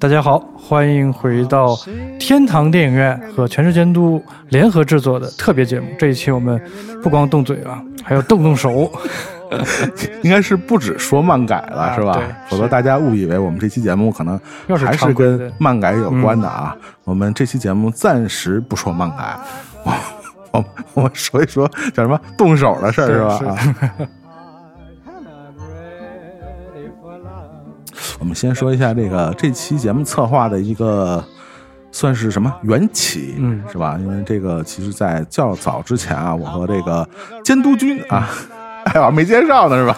大家好，欢迎回到天堂电影院和全市监督联合制作的特别节目。这一期我们不光动嘴啊，还要动动手。应该是不止说漫改了，是吧？对否则大家误以为我们这期节目可能还是跟漫改有关的啊。我们这期节目暂时不说漫改，我我我们说一说叫什么动手的事儿，是吧？我们先说一下这个这期节目策划的一个算是什么缘起，嗯是吧？因为这个其实，在较早之前啊，我和这个监督君啊，哎呀，没介绍呢，是吧？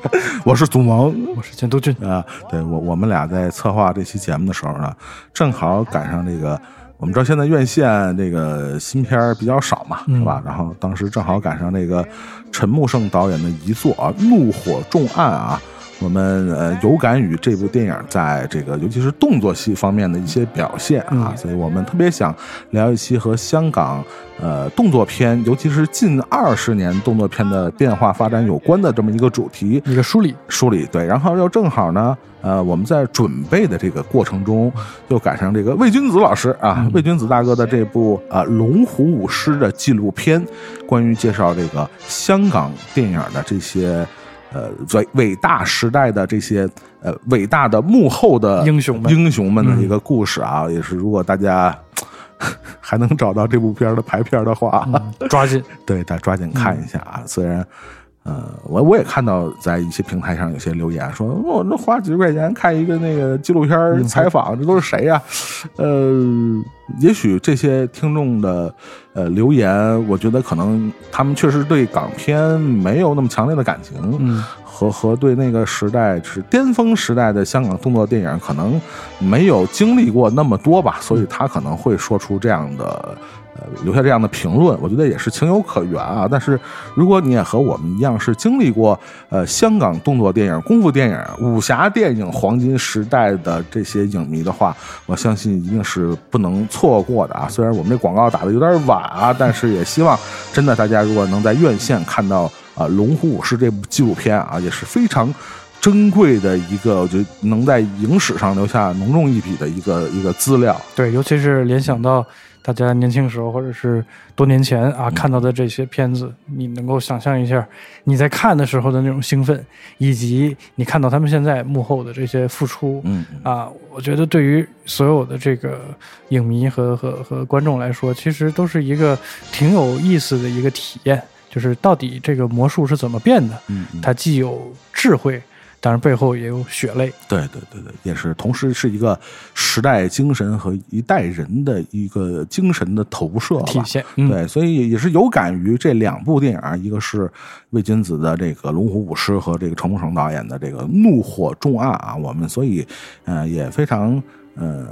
我是祖萌，我是监督君，啊，对我我们俩在策划这期节目的时候呢，正好赶上这个，我们知道现在院线这个新片儿比较少嘛，是吧？然后当时正好赶上那个陈木胜导演的遗作啊，《怒火重案》啊。我们呃有感于这部电影在这个尤其是动作戏方面的一些表现啊，所以我们特别想聊一期和香港呃动作片，尤其是近二十年动作片的变化发展有关的这么一个主题。一个梳理，梳理对，然后又正好呢，呃，我们在准备的这个过程中，又赶上这个魏君子老师啊，魏君子大哥的这部呃《龙虎舞狮》的纪录片，关于介绍这个香港电影的这些呃伟伟大时代的这些呃伟大的幕后的英雄们。英雄们的一个故事啊，也是如果大家 还能找到这部片儿的排片儿的话，抓紧，对，大家抓紧看一下啊！虽然，呃，我我也看到在一些平台上有些留言说，我、那花几十块钱看一个那个纪录片采访，这都是谁呀、呃，也许这些听众的呃留言，我觉得可能他们确实对港片没有那么强烈的感情，嗯，和和对那个时代是巅峰时代的香港动作电影可能没有经历过那么多吧，所以他可能会说出这样的。呃，留下这样的评论，我觉得也是情有可原啊。但是，如果你也和我们一样是经历过呃香港动作电影、功夫电影、武侠电影黄金时代的这些影迷的话，我相信一定是不能错过的啊。虽然我们这广告打的有点晚啊，但是也希望真的大家如果能在院线看到啊《龙虎武师》这部纪录片啊，也是非常。珍贵的一个，我觉得能在影史上留下浓重一笔的一个一个资料。对，尤其是联想到大家年轻时候或者是多年前啊看到的这些片子，你能够想象一下你在看的时候的那种兴奋，以及你看到他们现在幕后的这些付出，嗯，啊，我觉得对于所有的这个影迷和和和观众来说，其实都是一个挺有意思的一个体验，就是到底这个魔术是怎么变的？嗯嗯它既有智慧，当然背后也有血泪。对对对对，也是，同时是一个时代精神和一代人的一个精神的投射体现嗯对，所以也是有感于这两部电影啊，一个是魏君子的这个《龙虎舞狮》和这个程梦成导演的这个《怒火重案》啊，我们所以呃也非常呃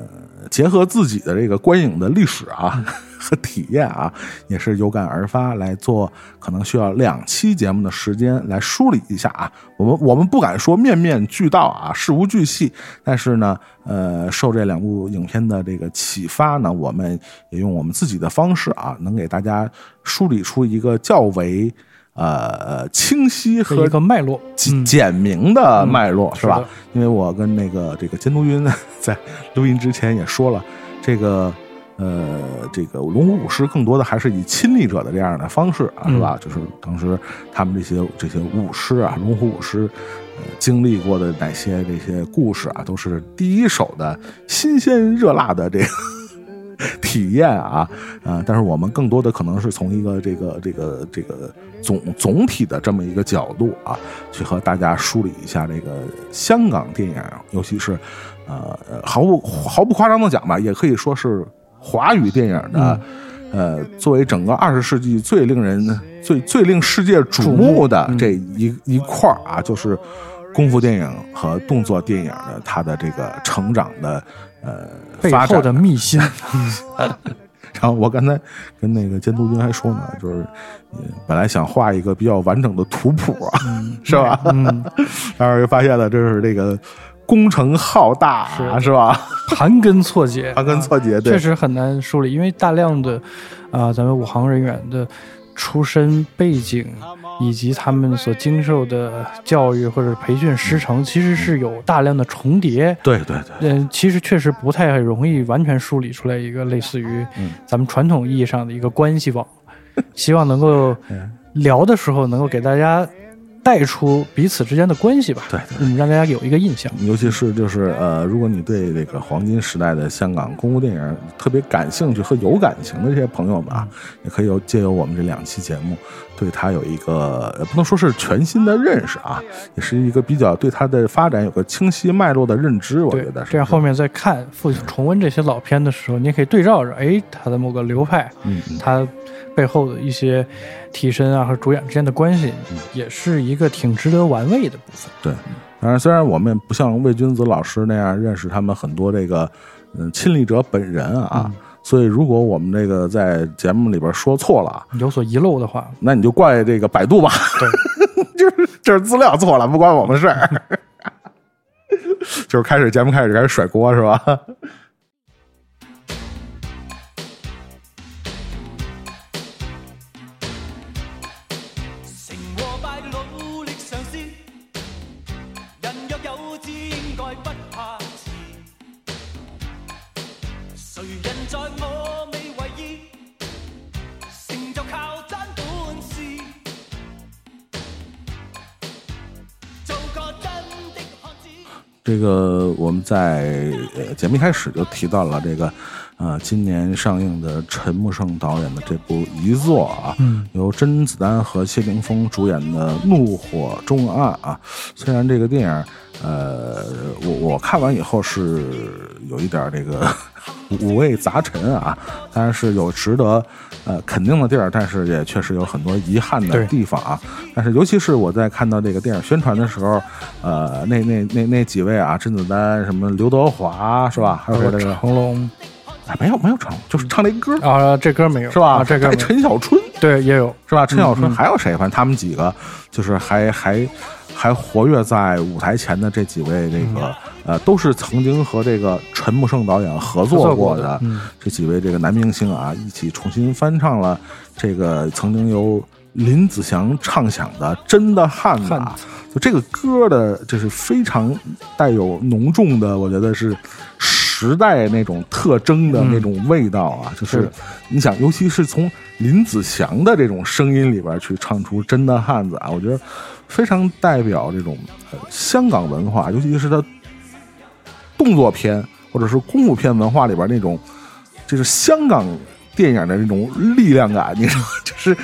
结合自己的这个观影的历史啊 和体验啊，也是有感而发来做，可能需要两期节目的时间来梳理一下啊。我们我们不敢说面面俱到啊，事无巨细，但是呢，呃，受这两部影片的这个启发呢，我们也用我们自己的方式啊，能给大家梳理出一个较为呃清晰和一个脉络，简简明的脉络、是吧？因为我跟那个这个监督云在录音之前也说了，这个呃，这个龙虎武师更多的还是以亲历者的这样的方式啊，是吧？就是当时他们这些这些武师啊，龙虎武师。呃，经历过的哪些这些故事啊，都是第一手的新鲜热辣的这个 体验啊，啊、但是我们更多的可能是从一个这个这个这个总总体的这么一个角度啊，去和大家梳理一下这个香港电影，尤其是呃呃毫不毫不夸张的讲吧，也可以说是华语电影的。呃，作为整个二十世纪最令人、最最令世界瞩目的这一一块儿啊，就是功夫电影和动作电影的它的这个成长的呃背后的秘辛。然后我刚才跟那个监督君还说呢，就是呃本来想画一个比较完整的图谱啊，是吧？嗯，然后又发现了这是这个工程浩大啊，是吧？盘根错节，盘根错节，对确实很难梳理，因为大量的啊、咱们武行人员的出身背景以及他们所经受的教育或者培训师承，其实是有大量的重叠。对对对，嗯，其实确实不太容易完全梳理出来一个类似于咱们传统意义上的一个关系网。希望能够 聊的时候能够给大家。带出彼此之间的关系吧，对，嗯，让大家有一个印象。尤其是就是呃，如果你对这个黄金时代的香港功夫电影特别感兴趣和有感情的这些朋友们啊，也可以有借由我们这两期节目，对他有一个不能说是全新的认识啊，也是一个比较对他的发展有个清晰脉络的认知。我觉得这样后面再看复重温这些老片的时候，你也可以对照着，哎，他的某个流派，嗯，他。背后的一些替身啊和主演之间的关系，也是一个挺值得玩味的部分。对，当然虽然我们不像魏君子老师那样认识他们很多这个嗯亲历者本人啊，所以如果我们这个在节目里边说错了，有所遗漏的话，那你就怪这个百度吧。对，就是就是资料错了，不关我们事儿。就是开始节目开始开始甩锅是吧？这个我们在呃节目一开始就提到了这个，呃，今年上映的陈木胜导演的这部遗作啊，由甄子丹和谢霆锋主演的《怒火中案》啊，虽然这个电影。呃，我我看完以后是有一点这个 五味杂陈啊，当然是有值得呃肯定的地儿，但是也确实有很多遗憾的地方啊。但是尤其是我在看到这个电影宣传的时候，呃，那那那那几位啊，甄子丹什么刘德华是吧？还有这个成龙，哎，没有没有唱过，就是唱那歌啊，这歌没有是吧？这歌陈小春对也有是吧？陈小春还有谁？反正他们几个就是还还。还活跃在舞台前的这几位，这个呃，都是曾经和这个陈木胜导演合作过的这几位这个男明星啊，一起重新翻唱了这个曾经由林子祥唱响的《真的汉子》。就这个歌的，就是非常带有浓重的，我觉得是时代那种特征的那种味道啊。就是你想，尤其是从林子祥的这种声音里边去唱出《真的汉子》啊，我觉得。非常代表这种香港文化，尤其是他动作片或者是功夫片文化里边那种，就是香港电影的那种力量感。你说，就是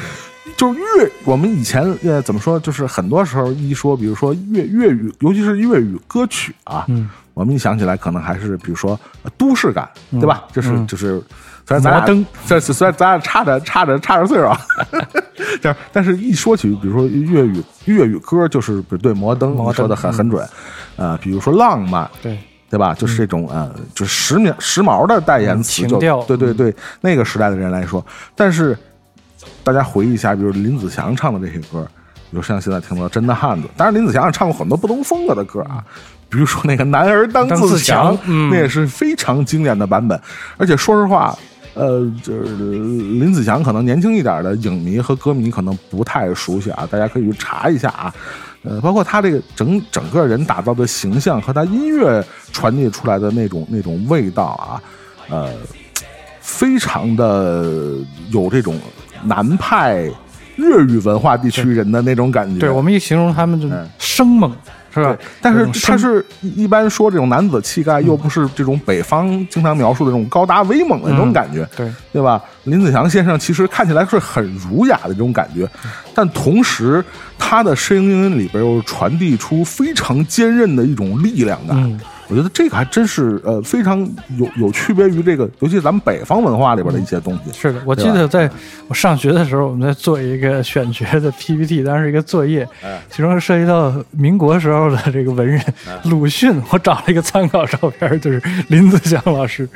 就是粤，我们以前呃怎么说，就是很多时候一说，比如说粤粤语，尤其是粤语歌曲啊，我们一想起来，可能还是比如说都市感，对吧？就是就是。虽然咱俩，这虽然咱俩差着差着差着岁数，这 样，但是一说起，比如说粤语粤语歌，就是对摩登说的很很准，呃，比如说浪漫，对。对吧？就是这种呃，就是时髦时髦的代言词，就对对对，那个时代的人来说，但是大家回忆一下，比如林子祥唱的这些歌，比如像现在听到《真的汉子》，当然林子祥也唱过很多不同风格的歌啊。比如说那个男儿当自强，那也是非常经典的版本。而且说实话，呃，就是林子祥可能年轻一点的影迷和歌迷可能不太熟悉啊，大家可以去查一下啊。呃，包括他这个整整个人打造的形象和他音乐传递出来的那种那种味道啊，呃，非常的有这种南派粤语文化地区人的那种感觉。对我们一形容他们就生猛。是吧？但是他是一般说这种男子气概，又不是这种北方经常描述的这种高大威猛的那种感觉，对对吧？林子祥先生其实看起来是很儒雅的这种感觉，但同时他的声音里边又传递出非常坚韧的一种力量感。我觉得这个还真是呃非常有有区别于这个，尤其咱们北方文化里边的一些东西。是的，我记得在我上学的时候，我们在做一个选角的 PPT，当时一个作业，其中涉及到民国时候的这个文人鲁迅，我找了一个参考照片，就是林子祥老师，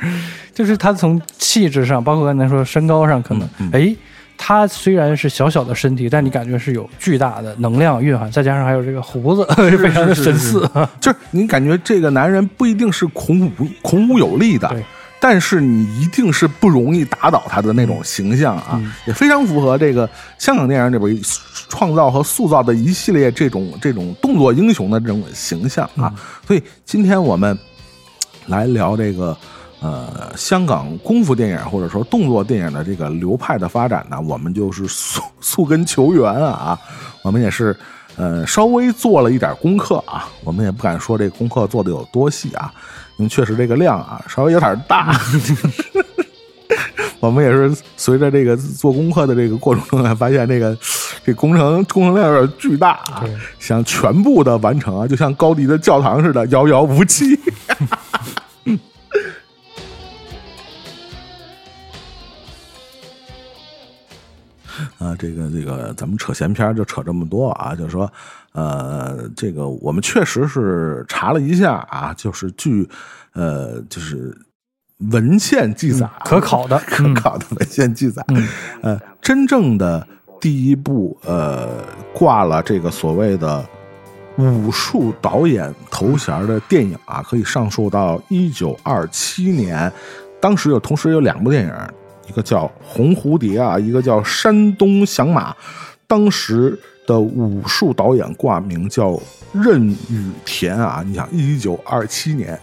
就是他从气质上，包括刚才说身高上，可能哎。他虽然是小小的身体，但你感觉是有巨大的能量蕴含，再加上还有这个胡子，非常的神似。就是你感觉这个男人不一定是孔武孔武有力的，但是你一定是不容易打倒他的那种形象啊，也非常符合这个香港电影里边创造和塑造的一系列这种这种动作英雄的这种形象啊。所以今天我们来聊这个呃香港功夫电影或者说动作电影的这个流派的发展呢，我们就是溯溯根求源啊，我们也是。呃，稍微做了一点功课啊，我们也不敢说这功课做的有多细啊，因为确实这个量啊稍微有点大。我们也是随着这个做功课的这个过程中，发现这个这工程工程量有点巨大啊，想全部的完成啊，就像高迪的教堂似的，遥遥无期。啊，这个这个，咱们扯闲篇就扯这么多啊，就是说，呃，这个我们确实是查了一下啊，就是据呃，就是文献记载，可考的 可考的文献记载，呃，真正的第一部呃挂了这个所谓的武术导演头衔的电影啊，可以上溯到一九二七年，当时有同时有两部电影。一个叫红蝴蝶啊，一个叫山东响马。当时的武术导演挂名叫任宇田啊。你想，一九二七年，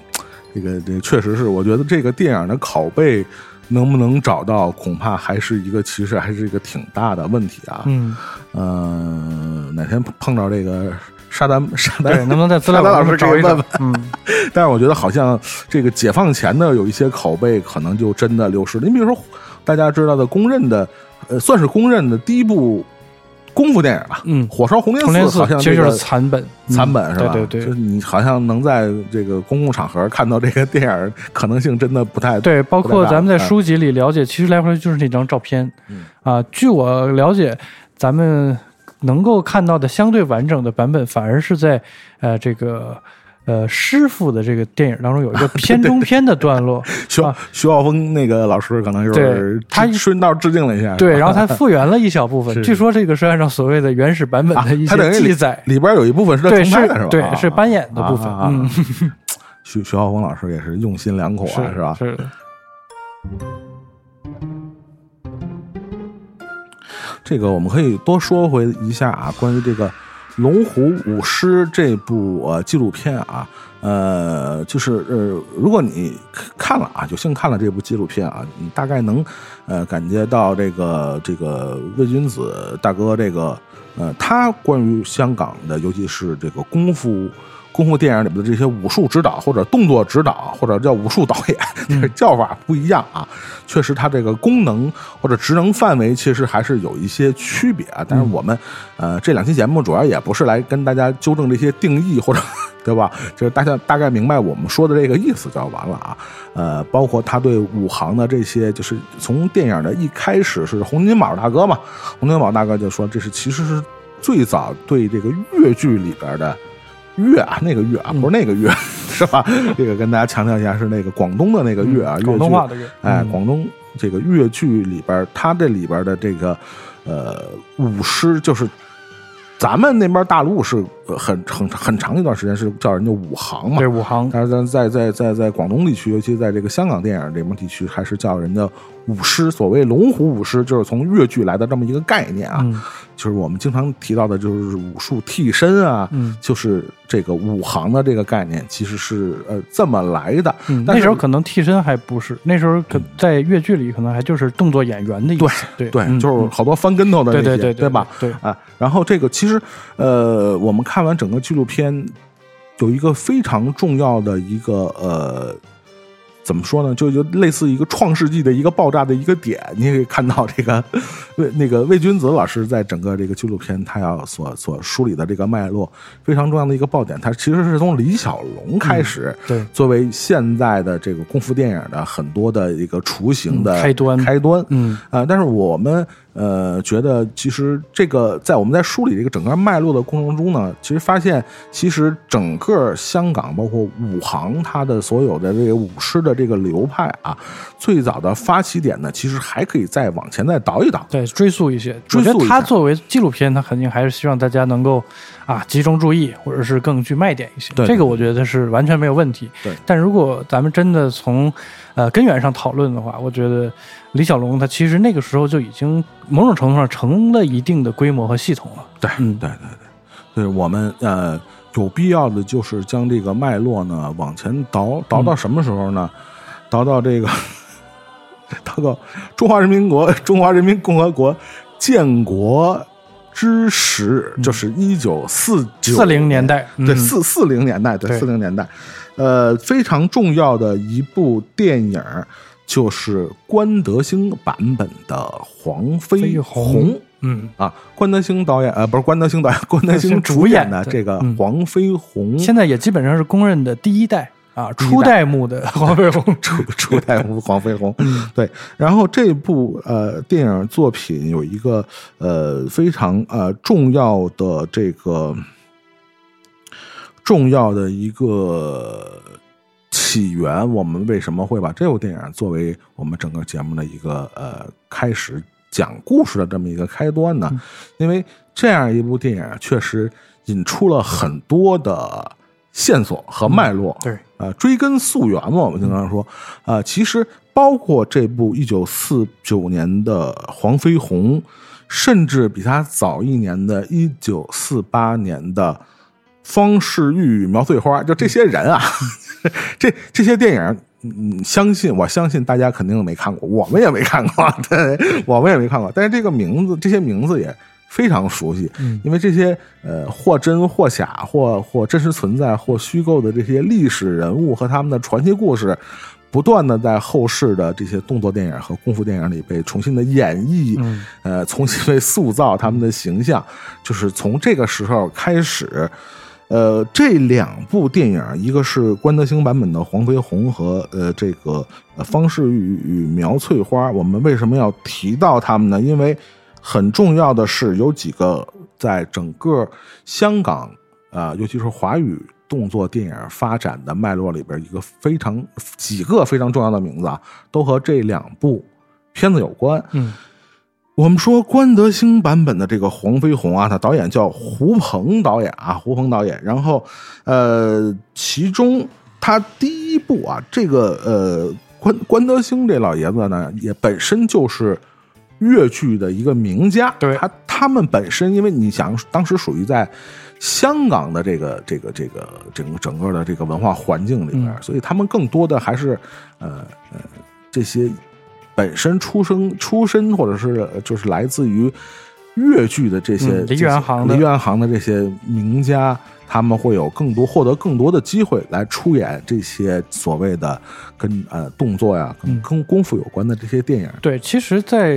这个这确实是，我觉得这个电影的拷贝能不能找到，恐怕还是一个其实还是一个挺大的问题啊。嗯，呃，哪天碰到这个沙丹 沙丹，能不能在资料老师找一问？嗯，但是我觉得好像这个解放前的有一些拷贝可能就真的流失了。你比如说。大家知道的、公认的，呃，算是公认的第一部功夫电影吧。嗯，火烧红莲寺好像其实就是残本，残本是吧？对对对，就是你好像能在这个公共场合看到这个电影，可能性真的不太对。包括咱们在书籍里了解，其实来回就是那张照片。嗯啊，据我了解，咱们能够看到的相对完整的版本，反而是在呃这个。呃，师傅的这个电影当中有一个片中片的段落，徐徐浩峰那个老师可能就是他顺道致敬了一下，对，然后他 复原了一小部分。据说这个是按照所谓的原始版本的一些记载，里边有一部分是对是吧？对，是扮演的部分。嗯，徐徐浩峰老师也是用心良苦啊，是吧？是。这个我们可以多说回一下啊，关于这个。《龙虎舞狮》这部纪录片啊，呃，就是呃，如果你看了啊，有幸看了这部纪录片啊，你大概能呃感觉到这个这个魏君子大哥这个呃，他关于香港的，尤其是这个功夫。功夫电影里面的这些武术指导或者动作指导或者叫武术导演，叫法不一样啊。确实，它这个功能或者职能范围其实还是有一些区别啊。但是我们呃这两期节目主要也不是来跟大家纠正这些定义或者 对吧？就是大家大概明白我们说的这个意思就完了啊。呃，包括他对武行的这些，就是从电影的一开始是洪金宝大哥嘛，洪金宝大哥就说这是其实是最早对这个越剧里边的。粤啊，那个粤啊，不是那个粤，是吧？这个跟大家强调一下，是那个广东的那个粤啊，广东话的粤。哎，广东这个粤剧里边，它这里边的这个呃舞狮，就是咱们那边大陆是很很很长一段时间是叫人家武行嘛，对武行。但是在在在在在广东地区，尤其在这个香港电影这边地区，还是叫人家舞狮。所谓龙虎舞狮，就是从粤剧来的这么一个概念啊。就是我们经常提到的，就是武术替身啊，就是这个武行的这个概念，其实是呃这么来的。那时候可能替身还不是，那时候可在粤剧里可能还就是动作演员的意思。对对，就是好多翻跟头的那些，对对吧？对啊。然后这个其实呃，我们看完整个纪录片，有一个非常重要的一个呃。怎么说呢？就就类似一个创世纪的一个爆炸的一个点，你也可以看到这个魏那个魏君子老师在整个这个纪录片他要所所梳理的这个脉络非常重要的一个爆点，他其实是从李小龙开始，对，作为现在的这个功夫电影的很多的一个雏形的开端开端，嗯啊，但是我们呃，觉得其实这个在我们在梳理这个整个脉络的过程中呢，其实发现其实整个香港包括武行它的所有的这个舞狮的这个流派啊，最早的发起点呢，其实还可以再往前再倒一倒。对，追溯一些。我觉得它作为纪录片，它肯定还是希望大家能够啊集中注意，或者是更具卖点一些。对这个我觉得是完全没有问题。对但如果咱们真的从呃根源上讨论的话，我觉得李小龙他其实那个时候就已经某种程度上成了一定的规模和系统了。对，嗯对对对，对我们呃有必要的就是将这个脉络呢往前倒，倒到什么时候呢？倒到这个，倒到中华人民国中华人民共和国建国之时，就是一九四九四零年代，对，嗯。四四零年代，对，对。四零年代，呃，非常重要的一部电影就是关德兴版本的《黄飞飞鸿鸿》。嗯，啊，关德兴导演，呃，不是关德兴导演，关德兴主演的这个嗯《黄飞鸿》现在也基本上是公认的第一代啊，初代目的 黄飞鸿。初初代目黄飞鸿，嗯 对。然后这部呃电影作品有一个呃非常呃重要的这个重要的一个起源，我们为什么会把这部电影作为我们整个节目的一个呃开始讲故事的这么一个开端呢？因为这样一部电影确实引出了很多的线索和脉络，对，呃，追根溯源嘛，我们经常说，呃，其实包括这部一九四九年的《黄飞鸿》，甚至比他早一年的一九四八年的《方世玉与苗翠花》，就这些人啊，这这些电影。嗯，相信我相信大家肯定没看过，我们也没看过，对，我们也没看过。但是这个名字，这些名字也非常熟悉，嗯因为这些呃或真或假或或真实存在或虚构的这些历史人物和他们的传奇故事，不断的在后世的这些动作电影和功夫电影里被重新的演绎，嗯呃，重新被塑造他们的形象，就是从这个时候开始。呃，这两部电影，一个是关德兴版本的《黄飞鸿》和呃这个呃方世玉与苗翠花。我们为什么要提到他们呢？因为很重要的是有几个在整个香港啊、呃尤其是华语动作电影发展的脉络里边，一个非常几个非常重要的名字啊，都和这两部片子有关。嗯我们说关德兴版本的这个《黄飞鸿》啊，他导演叫胡鹏导演啊，胡鹏导演。然后，呃，其中他第一部啊，这个呃关关德兴这老爷子呢，也本身就是粤剧的一个名家。对他他们本身，因为你想当时属于在香港的这个这个这个整个整个的这个文化环境里边，所以他们更多的还是呃呃这些本身出生出身或者是就是来自于粤剧的这些梨这些园行的梨园行的这些名家，他们会有更多获得更多的机会来出演这些所谓的跟呃动作呀、跟嗯跟功夫有关的这些电影。对，其实在，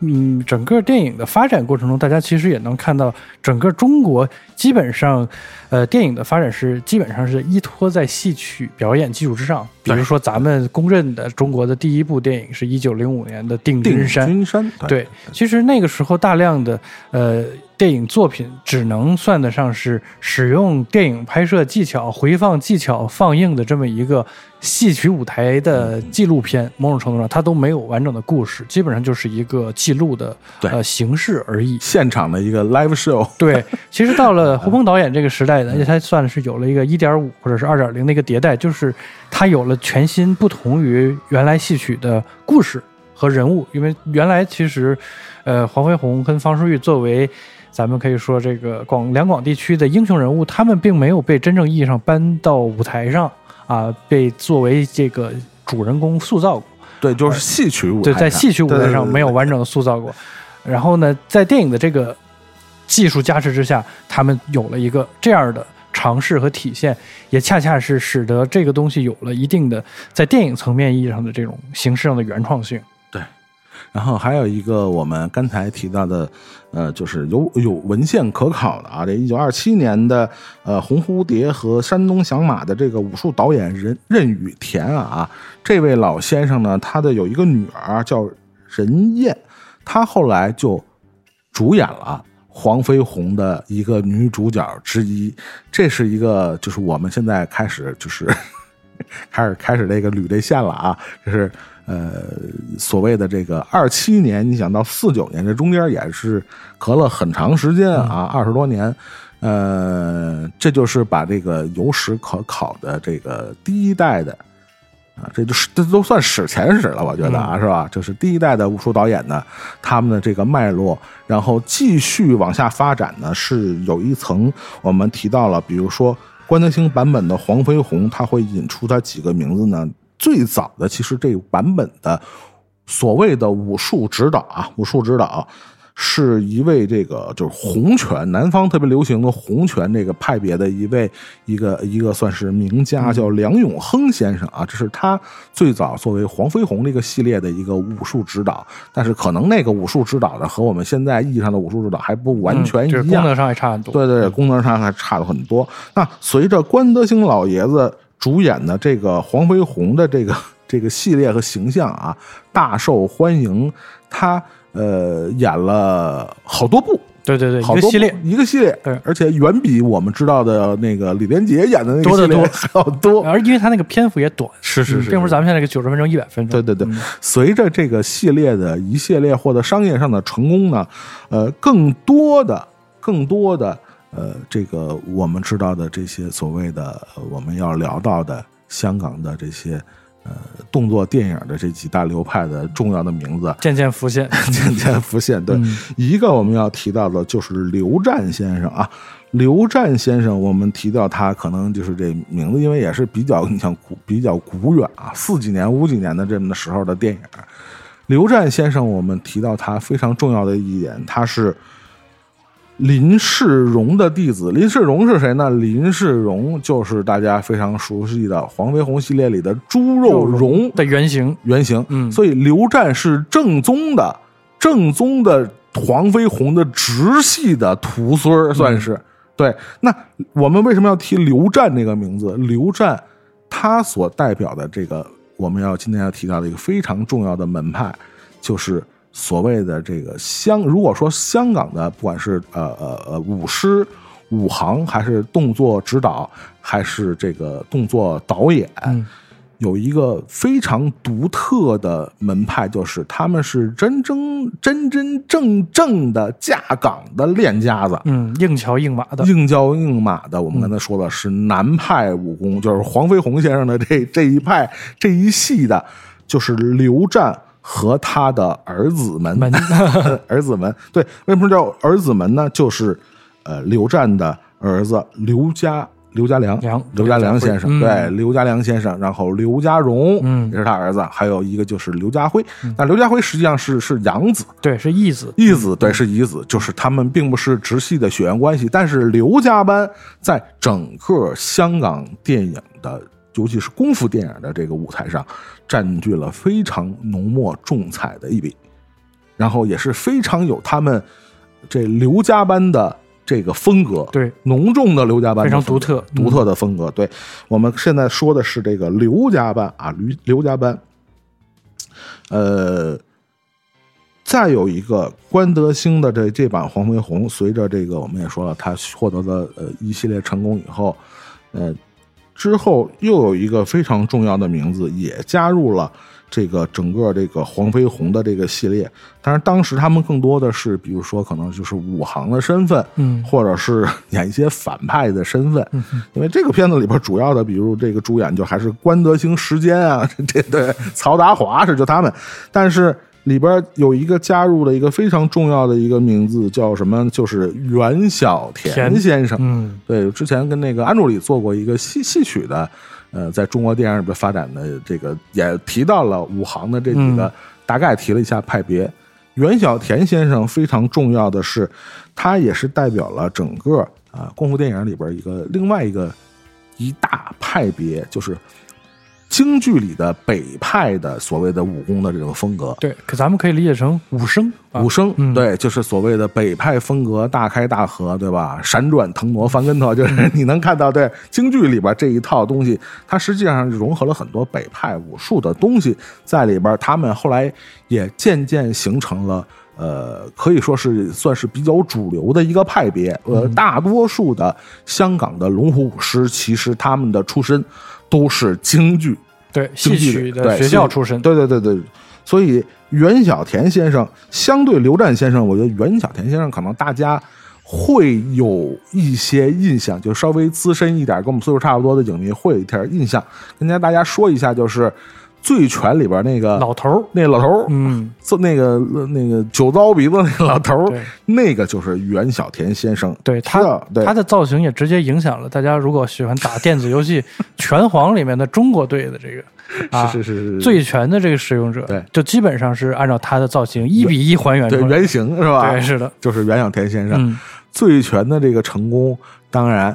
嗯整个电影的发展过程中，大家其实也能看到，整个中国基本上，呃，电影的发展是基本上是依托在戏曲表演基础之上。比如说，咱们公认的中国的第一部电影是一九零五年的《定定军山》。军山，对，其实那个时候大量的呃电影作品只能算得上是使用电影拍摄技巧、回放技巧放映的这么一个戏曲舞台的纪录片，某种程度上它都没有完整的故事，基本上就是一个记录的呃形式而已。现场的一个 live show。对，其实到了胡鹏导演这个时代呢，而且他算是有了一个一点五或者是二点零的一个迭代，就是他有了全新不同于原来戏曲的故事和人物。因为原来其实，呃，黄飞鸿跟方世玉作为咱们可以说这个广两广地区的英雄人物，他们并没有被真正意义上搬到舞台上啊，被作为这个主人公塑造过。对，就是戏曲舞台对，在戏曲舞台上没有完整的塑造过。然后呢，在电影的这个技术加持之下，他们有了一个这样的尝试和体现，也恰恰是使得这个东西有了一定的在电影层面意义上的这种形式上的原创性。然后还有一个我们刚才提到的，呃，就是有有文献可考的啊，这一九二七年的呃《红蝴蝶》和山东响马的这个武术导演任任雨田啊，这位老先生呢，他的有一个女儿叫任燕，她后来就主演了黄飞鸿的一个女主角之一。这是一个，就是我们现在开始就是 开始开始这个捋这线了啊，就是呃所谓的这个二七年，你想到四九年，这中间也是隔了很长时间啊，二十多年。呃，这就是把这个有史可考的这个第一代的啊，这就是这都算史前史了，我觉得啊，是吧？就是第一代的武术导演呢，他们的这个脉络，然后继续往下发展呢，是有一层我们提到了，比如说关德兴版本的黄飞鸿，他会引出他几个名字呢？最早的其实这个版本的所谓的武术指导啊，武术指导。是一位这个就是洪拳，南方特别流行的洪拳这个派别的一位一个一个算是名家，叫梁永亨先生啊。这是他最早作为黄飞鸿这个系列的一个武术指导，但是可能那个武术指导呢和我们现在意义上的武术指导还不完全一样，功能上还差很多。对对，功能上还差了很多。那随着关德兴老爷子主演的这个黄飞鸿的这个 这个系列和形象啊，大受欢迎，他。呃，演了好多部，对对对，一个系列，一个系列，对，而且远比我们知道的那个李连杰演的那个多得多，好多。而因为他那个篇幅也短，是是是，并不是咱们现在这个九十分钟、一百分钟。对对对，随着这个系列的一系列获得商业上的成功呢，呃，更多的、更多的，呃，这个我们知道的这些所谓的我们要聊到的香港的这些。呃，动作电影的这几大流派的重要的名字渐渐浮现，渐渐浮现。对，一个我们要提到的就是刘湛先生啊，刘湛先生，我们提到他可能就是这名字，因为也是比较你像古比较古远啊，四几年、五几年的这么的时候的电影。刘湛先生，我们提到他非常重要的一点，他是。林世荣的弟子，林世荣是谁呢？林世荣就是大家非常熟悉的黄飞鸿系列里的猪肉荣的原型，原型。嗯，所以刘湛是正宗的，正宗的黄飞鸿的直系的徒孙算是。对，那我们为什么要提刘湛这个名字？刘湛他所代表的这个，我们要今天要提到的一个非常重要的门派，就是。所谓的这个香，如果说香港的不管是呃呃呃舞狮、武行，还是动作指导，还是这个动作导演，有一个非常独特的门派，就是他们是真真真真正正的架岗的练家子，嗯，硬桥硬马的，硬桥硬马的。我们刚才说的是南派武功，就是黄飞鸿先生的这这一派这一系的，就是刘湛。和他的儿子们，儿子们，对，为什么叫儿子们呢？就是，呃，刘湛的儿子刘家刘家良，刘家良先生，对，刘家良先生，然后刘家荣，嗯，也是他儿子，还有一个就是刘家辉。那刘家辉实际上是是养子，对，是义子，义子，对，是义子，就是他们并不是直系的血缘关系，但是刘家班在整个香港电影的。尤其是功夫电影的这个舞台上，占据了非常浓墨重彩的一笔，然后也是非常有他们这刘家班的这个风格，对浓重的刘家班非常独特独特的风格。对我们现在说的是这个刘家班啊，刘刘家班。呃，再有一个关德兴的这这版黄飞鸿，随着这个我们也说了，他获得了呃一系列成功以后，呃。之后又有一个非常重要的名字也加入了这个整个这个黄飞鸿的这个系列，但是当时他们更多的是，比如说可能就是武行的身份，嗯，或者是演一些反派的身份，因为这个片子里边主要的，比如这个主演就还是关德兴、时间啊，这对曹达华是就他们，但是。里边有一个加入了一个非常重要的一个名字，叫什么？就是袁小田先生。嗯，对，之前跟那个安助理做过一个戏戏曲的，呃，在中国电影里边发展的这个，也提到了武行的这几个，大概提了一下派别。袁小田先生非常重要的是，他也是代表了整个啊功夫电影里边一个另外一个一大派别，就是。京剧里的北派的所谓的武功的这种风格，对，可咱们可以理解成武生，武生，对，就是所谓的北派风格，大开大合，对吧？闪转腾挪，翻跟头，就是你能看到，对，京剧里边这一套东西，它实际上融合了很多北派武术的东西在里边。他们后来也渐渐形成了呃，可以说是算是比较主流的一个派别。呃，大多数的香港的龙虎舞狮，其实他们的出身都是京剧，对，戏剧曲的对学校出身，对对对对，所以袁小田先生相对刘湛先生，我觉得袁小田先生可能大家会有一些印象，就稍微资深一点，跟我们岁数差不多的影迷会有一点印象。跟大家说一下，就是《醉拳》里边那个老头儿，那老头儿，嗯，做那个那个酒糟鼻子那个老头儿，那个就是袁小田先生。对他他的造型也直接影响了大家。如果喜欢打电子游戏《拳皇》里面的中国队的这个啊，是是是是醉拳的这个使用者，对就基本上是按照他的造型一比一还原。对原型是吧？对，是的，就是袁小田先生。嗯，醉拳的这个成功，当然，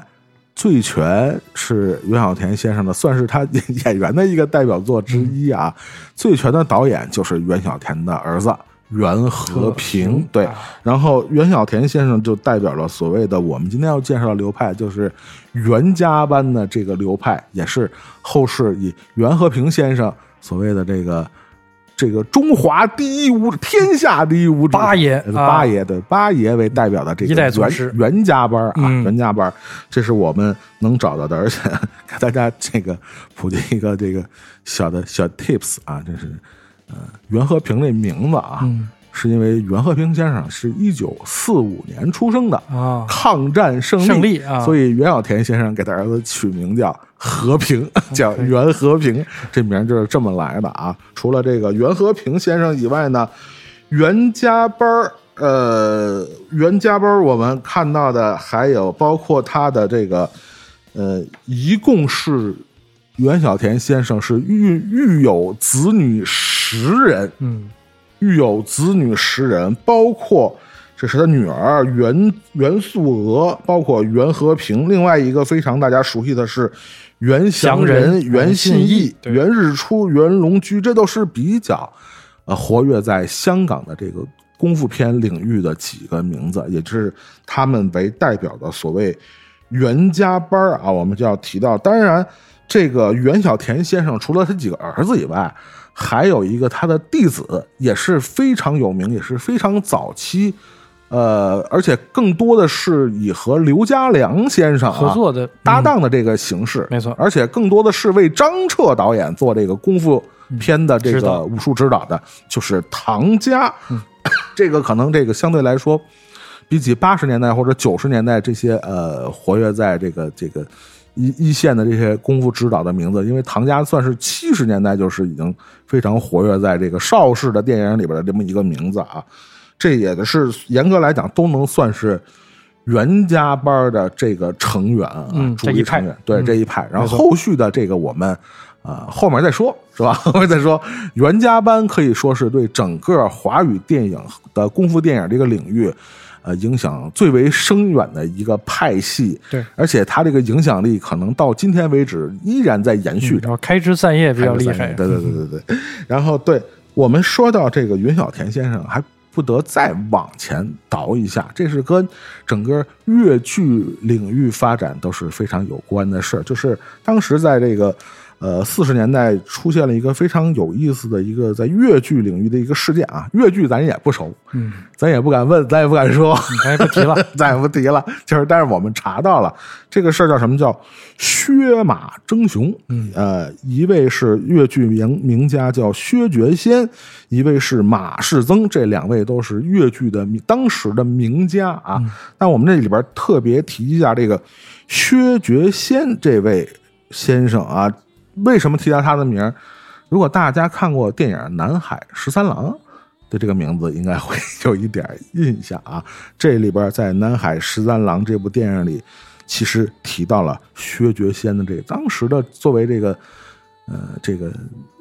醉拳是袁小田先生的，算是他演员的一个代表作之一啊。醉拳的导演就是袁小田的儿子袁和平，对啊。然后袁小田先生就代表了所谓的我们今天要介绍的流派，就是袁家班的这个流派，也是后世以袁和平先生所谓的这个。这个中华第一武，天下第一武指八爷八爷的八爷为代表的这个一代宗袁师。袁家班啊，嗯。袁家班，这是我们能找到的，而且给大家这个普及一个这个小的小 tips 啊，这是呃袁和平这名字啊，嗯是因为袁和平先生是一九四五年出生的，啊，抗战胜利，胜利啊。所以袁小田先生给他儿子取名叫和平，叫袁和平，这名就是这么来的啊。除了这个袁和平先生以外呢，袁家班儿，呃，袁家班儿我们看到的还有包括他的这个，呃，一共是袁小田先生是育育有子女十人，嗯，育有子女十人，包括这是他女儿袁袁素娥，包括袁和平，另外一个非常大家熟悉的是袁祥祥仁、袁信信义袁日出、袁龙居，这都是比较呃活跃在香港的这个功夫片领域的几个名字，也就是他们为代表的所谓袁家班儿啊，我们就要提到。当然，这个袁小田先生除了他几个儿子以外，还有一个他的弟子也是非常有名，也是非常早期，呃，而且更多的是以和刘家良先生、啊、合作的搭档的这个形式，没错。而且更多的是为张彻导演做这个功夫片的这个武术指导的，就是唐家。这个可能这个相对来说，比起八十年代或者九十年代这些呃活跃在这个这个一一线的这些功夫指导的名字，因为唐家算是七十年代就是已经非常活跃在这个邵氏的电影里边的这么一个名字啊，这也是严格来讲都能算是袁家班的这个成员啊，主力成员，对嗯这一派。然后后续的这个我们呃后面再说，是吧？后面再说。袁家班可以说是对整个华语电影的功夫电影这个领域。呃，影响最为深远的一个派系，对，而且他这个影响力可能到今天为止依然在延续着然。后开枝散叶比较厉害，对对对对对。然后对我们说到这个云小田先生，还不得再往前倒一下，这是跟整个越剧领域发展都是非常有关的事儿。就是当时在这个呃四十年代出现了一个非常有意思的一个在越剧领域的一个事件啊，越剧咱也不熟，嗯，咱也不敢问，咱也不敢说。咱也不提了，咱也不提了，就是但是我们查到了这个事儿叫什么叫薛马争雄，嗯，呃，一位是越剧名名家叫薛觉先，一位是马世曾，这两位都是越剧的当时的名家啊。但、我们这里边特别提一下这个薛觉先这位先生啊，为什么提到他的名儿？如果大家看过电影《南海十三郎》的这个名字，应该会有一点印象啊。这里边在《南海十三郎》这部电影里，其实提到了薛觉先的这个当时的作为这个呃这个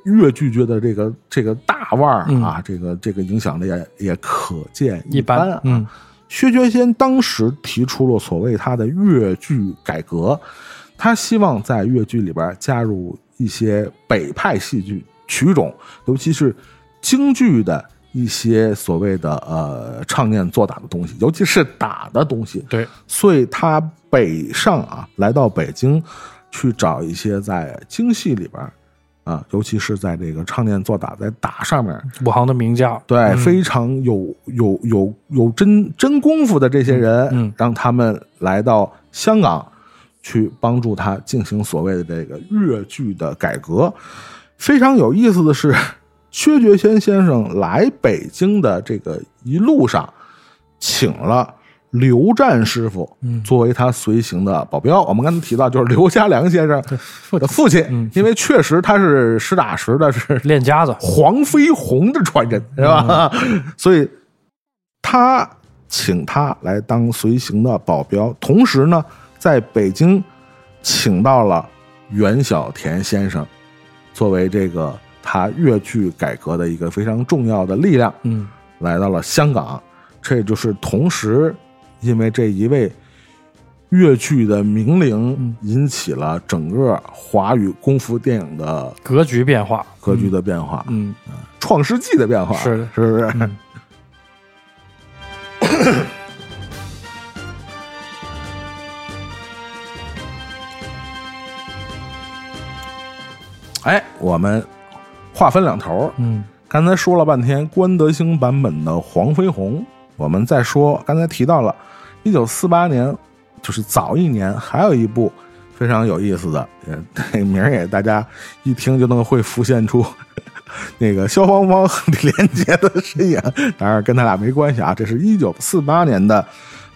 越剧界的这个这个大腕儿啊，这个这个影响力也也可见一般啊。般嗯薛觉先当时提出了所谓他的越剧改革，他希望在越剧里边加入一些北派戏剧曲种，尤其是京剧的一些所谓的呃唱念做打的东西，尤其是打的东西。对，所以他北上啊，来到北京去找一些在京戏里边啊，尤其是在这个唱念做打在打上面，武行的名家，对，嗯非常有有有有真真功夫的这些人，嗯让他们来到香港去帮助他进行所谓的这个越剧的改革。非常有意思的是，薛觉先先生来北京的这个一路上，请了。刘湛师傅嗯作为他随行的保镖，我们刚才提到就是刘家良先生的父亲，嗯因为确实他是实打实的是练家子，黄飞鸿的传人，是吧？所以他请他来当随行的保镖，同时呢，在北京请到了袁小田先生，作为这个他粤剧改革的一个非常重要的力量，嗯来到了香港。这也就是同时，因为这一位粤剧的名伶嗯，引起了整个华语功夫电影的格局变化，格局的变化。嗯创世纪的变化，是的是不是？嗯 哎，我们话分两头儿，嗯。刚才说了半天关德兴版本的黄飞鸿，我们再说，刚才提到了一九四八年，就是早一年，还有一部非常有意思的，呃这名儿也大家一听就能会浮现出 那个萧芳芳和李连杰的身影，当然跟他俩没关系啊，这是一九四八年的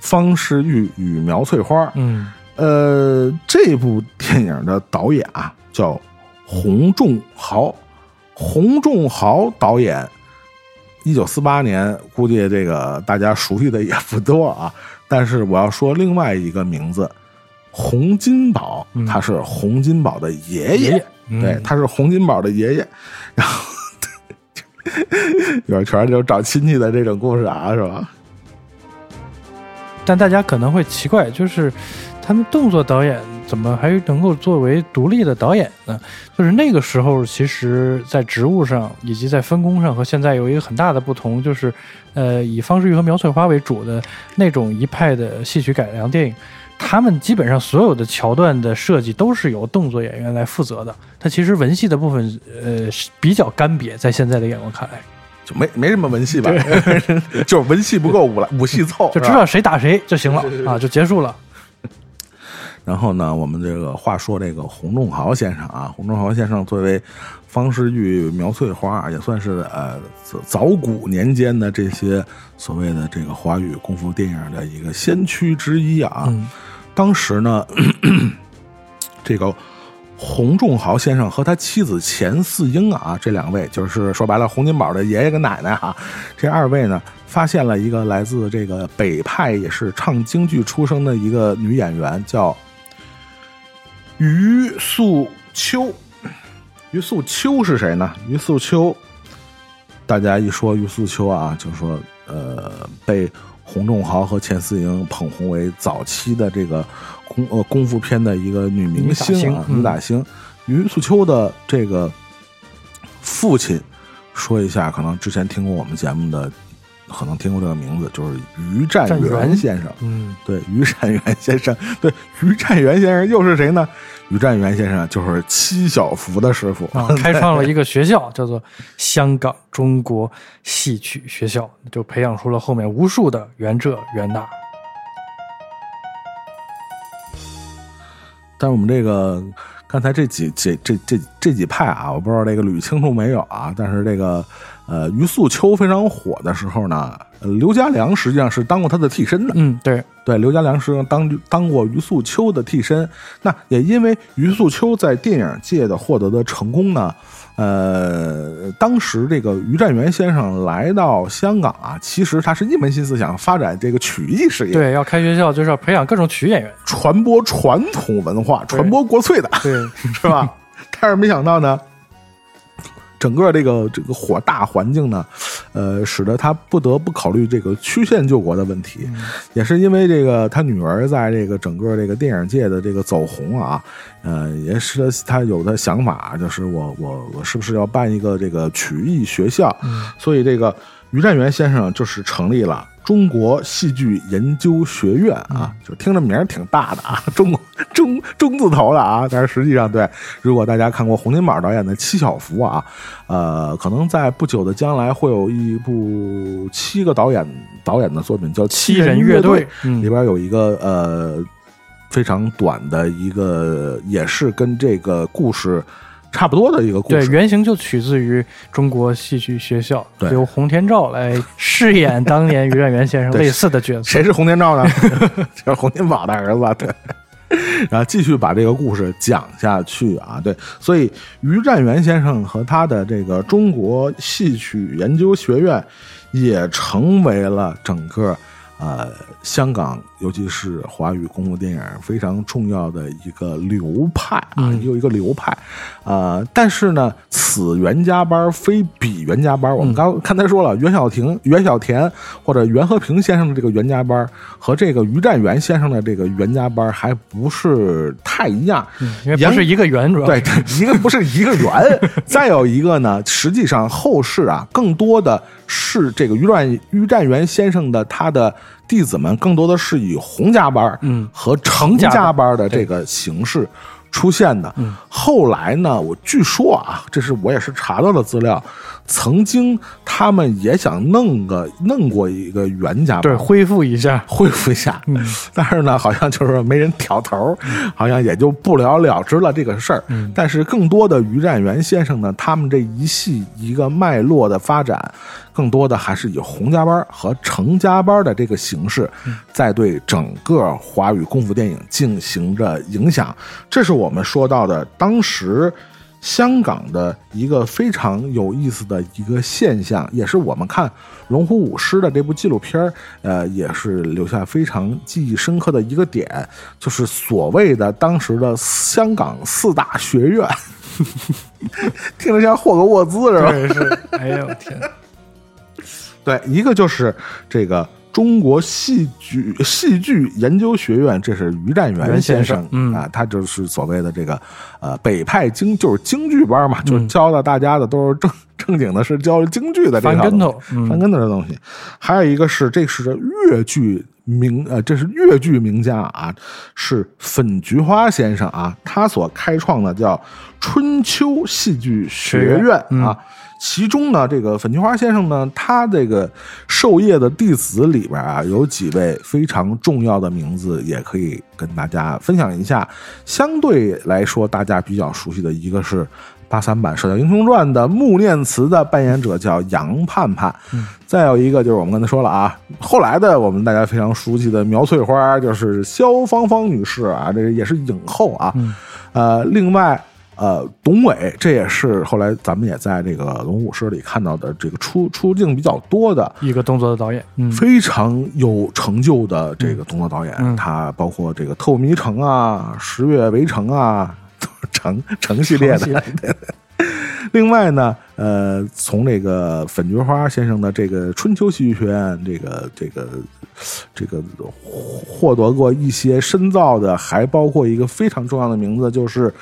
方世玉与苗翠花，嗯。呃，这部电影的导演啊叫洪仲豪，洪仲豪导演，一九四八年，估计这个大家熟悉的也不多啊。但是我要说另外一个名字，洪金宝，嗯他是洪金宝的爷爷爷嗯对，他是洪金宝的爷爷。然后 有全是这种找亲戚的这种故事啊，是吧？但大家可能会奇怪，就是他们动作导演怎么还能够作为独立的导演呢？就是那个时候，其实在职务上以及在分工上和现在有一个很大的不同，就是呃，以方世玉和苗翠花为主的那种一派的戏曲改良电影。他们基本上所有的桥段的设计都是由动作演员来负责的，它其实文戏的部分，呃，是比较干瘪，在现在的眼光看来，就没没什么文戏吧，就是文戏不够，武来武戏凑，就知道谁打谁就行了啊，就结束了。然后呢，我们这个话说这个洪仲豪先生啊，洪仲豪先生作为方世玉、苗翠花，也算是呃早早古年间的这些所谓的这个华语功夫电影的一个先驱之一啊。嗯当时呢，这个洪仲豪先生和他妻子钱四英啊，这两位就是说白了，洪金宝的爷爷跟奶奶哈、这二位呢，发现了一个来自这个北派，也是唱京剧出生的一个女演员，叫于素秋。于素秋是谁呢？于素秋，大家一说于素秋啊，就说呃，被洪仲豪和钱思莹捧红为早期的这个功呃功夫片的一个女明星啊，女打星。于素秋的这个父亲，说一下，可能之前听过我们节目的，可能听过这个名字，就是于占元先生。嗯，对，于占元先生，对，于占元先生又是谁呢？于占元先生就是七小福的师傅，啊，开创了一个学校，叫做香港中国戏曲学校，就培养出了后面无数的元浙元大。但是我们这个刚才这几这这这这几派啊，我不知道这个捋清楚没有啊？但是这个呃，于素秋非常火的时候呢，呃刘家良实际上是当过他的替身的。嗯，对，对，刘家良实际上当当过于素秋的替身。那也因为于素秋在电影界的获得的成功呢，呃，当时这个于占元先生来到香港啊，其实他是一门心思想发展这个曲艺事业，对，要开学校就是要培养各种曲演员。传播传统文化，传播国粹的，对，是吧？但是没想到呢，整个这个这个火大环境呢，呃，使得他不得不考虑这个曲线救国的问题。也是因为这个他女儿在这个整个这个电影界的这个走红啊，呃，也是他有的想法，就是我我我是不是要办一个这个曲艺学校？嗯所以这个于占元先生就是成立了中国戏剧研究学院啊，就听着名儿挺大的啊，中中中字头的啊，但是实际上对，如果大家看过洪金宝导演的《七小福》啊，呃，可能在不久的将来会有一部七个导演导演的作品叫《七人乐队，嗯。里边有一个呃非常短的一个，也是跟这个故事差不多的一个故事对，原型就取自于中国戏剧学校，对由洪天照来饰演当年于占元先生 类似的角色。谁是洪天照呢？就是洪金宝的儿子，对。然后继续把这个故事讲下去啊，对，所以于占元先生和他的这个中国戏曲研究学院，也成为了整个呃香港，尤其是华语功夫电影非常重要的一个流派啊，嗯有一个流派，呃，但是呢，此袁家班非彼袁家班。我们刚刚才说了，袁小婷、袁小田或者袁和平先生的这个袁家班和这个于占元先生的这个袁家班还不是太一样。因为不是一个圆，主要对，一个不是一个圆，再有一个呢，实际上后世啊，更多的是这个于占于占元先生的他的弟子们，更多的是以洪家班嗯。和程家班的这个形式出现的。嗯。后来呢，我据说啊，这是我也是查到的资料，曾经他们也想弄个弄过一个袁家，对恢复一下。恢复一下，嗯但是呢，好像就是没人挑头，好像也就不了了之了这个事儿。嗯但是更多的于占元先生呢，他们这一系一个脉络的发展，更多的还是以洪家班和程家班的这个形式，嗯在对整个华语功夫电影进行着影响。这是我们说到的当时。香港的一个非常有意思的一个现象，也是我们看《龙虎舞狮》的这部纪录片，呃，也是留下非常记忆深刻的一个点，就是所谓的当时的香港四大学院，听着像霍格沃兹是吧？对，是，哎呦天，对，一个就是这个中国戏剧戏剧研究学院，这是于占元先生。生嗯。啊，他就是所谓的这个呃北派京，就是京剧班嘛，就教的大家的都是正正经的，是教京剧的翻跟头，嗯，翻跟头的东西。还有一个是，这是越剧名，呃，这是越剧名家啊，是粉菊花先生啊，他所开创的叫春秋戏剧学学院啊。其中呢，这个粉菊花先生呢，他这个授业的弟子里边啊，有几位非常重要的名字，也可以跟大家分享一下。相对来说，大家比较熟悉的一个是八三版《射雕英雄传》的穆念慈的扮演者叫杨盼盼，再有一个就是我们刚才说了啊，后来的我们大家非常熟悉的苗翠花，就是萧芳芳女士啊，这也是影后啊。嗯呃，另外呃，董伟这也是后来咱们也在这个《龙武师》里看到的这个出出镜比较多的。一个动作的导演，嗯，非常有成就的这个动作导演，嗯他包括这个《透迷城》啊，《十月围城》啊，城城系列的。另外呢，呃，从这个粉菊花先生的这个春秋戏剧学院，这个这个这个获得过一些深造的，还包括一个非常重要的名字，就是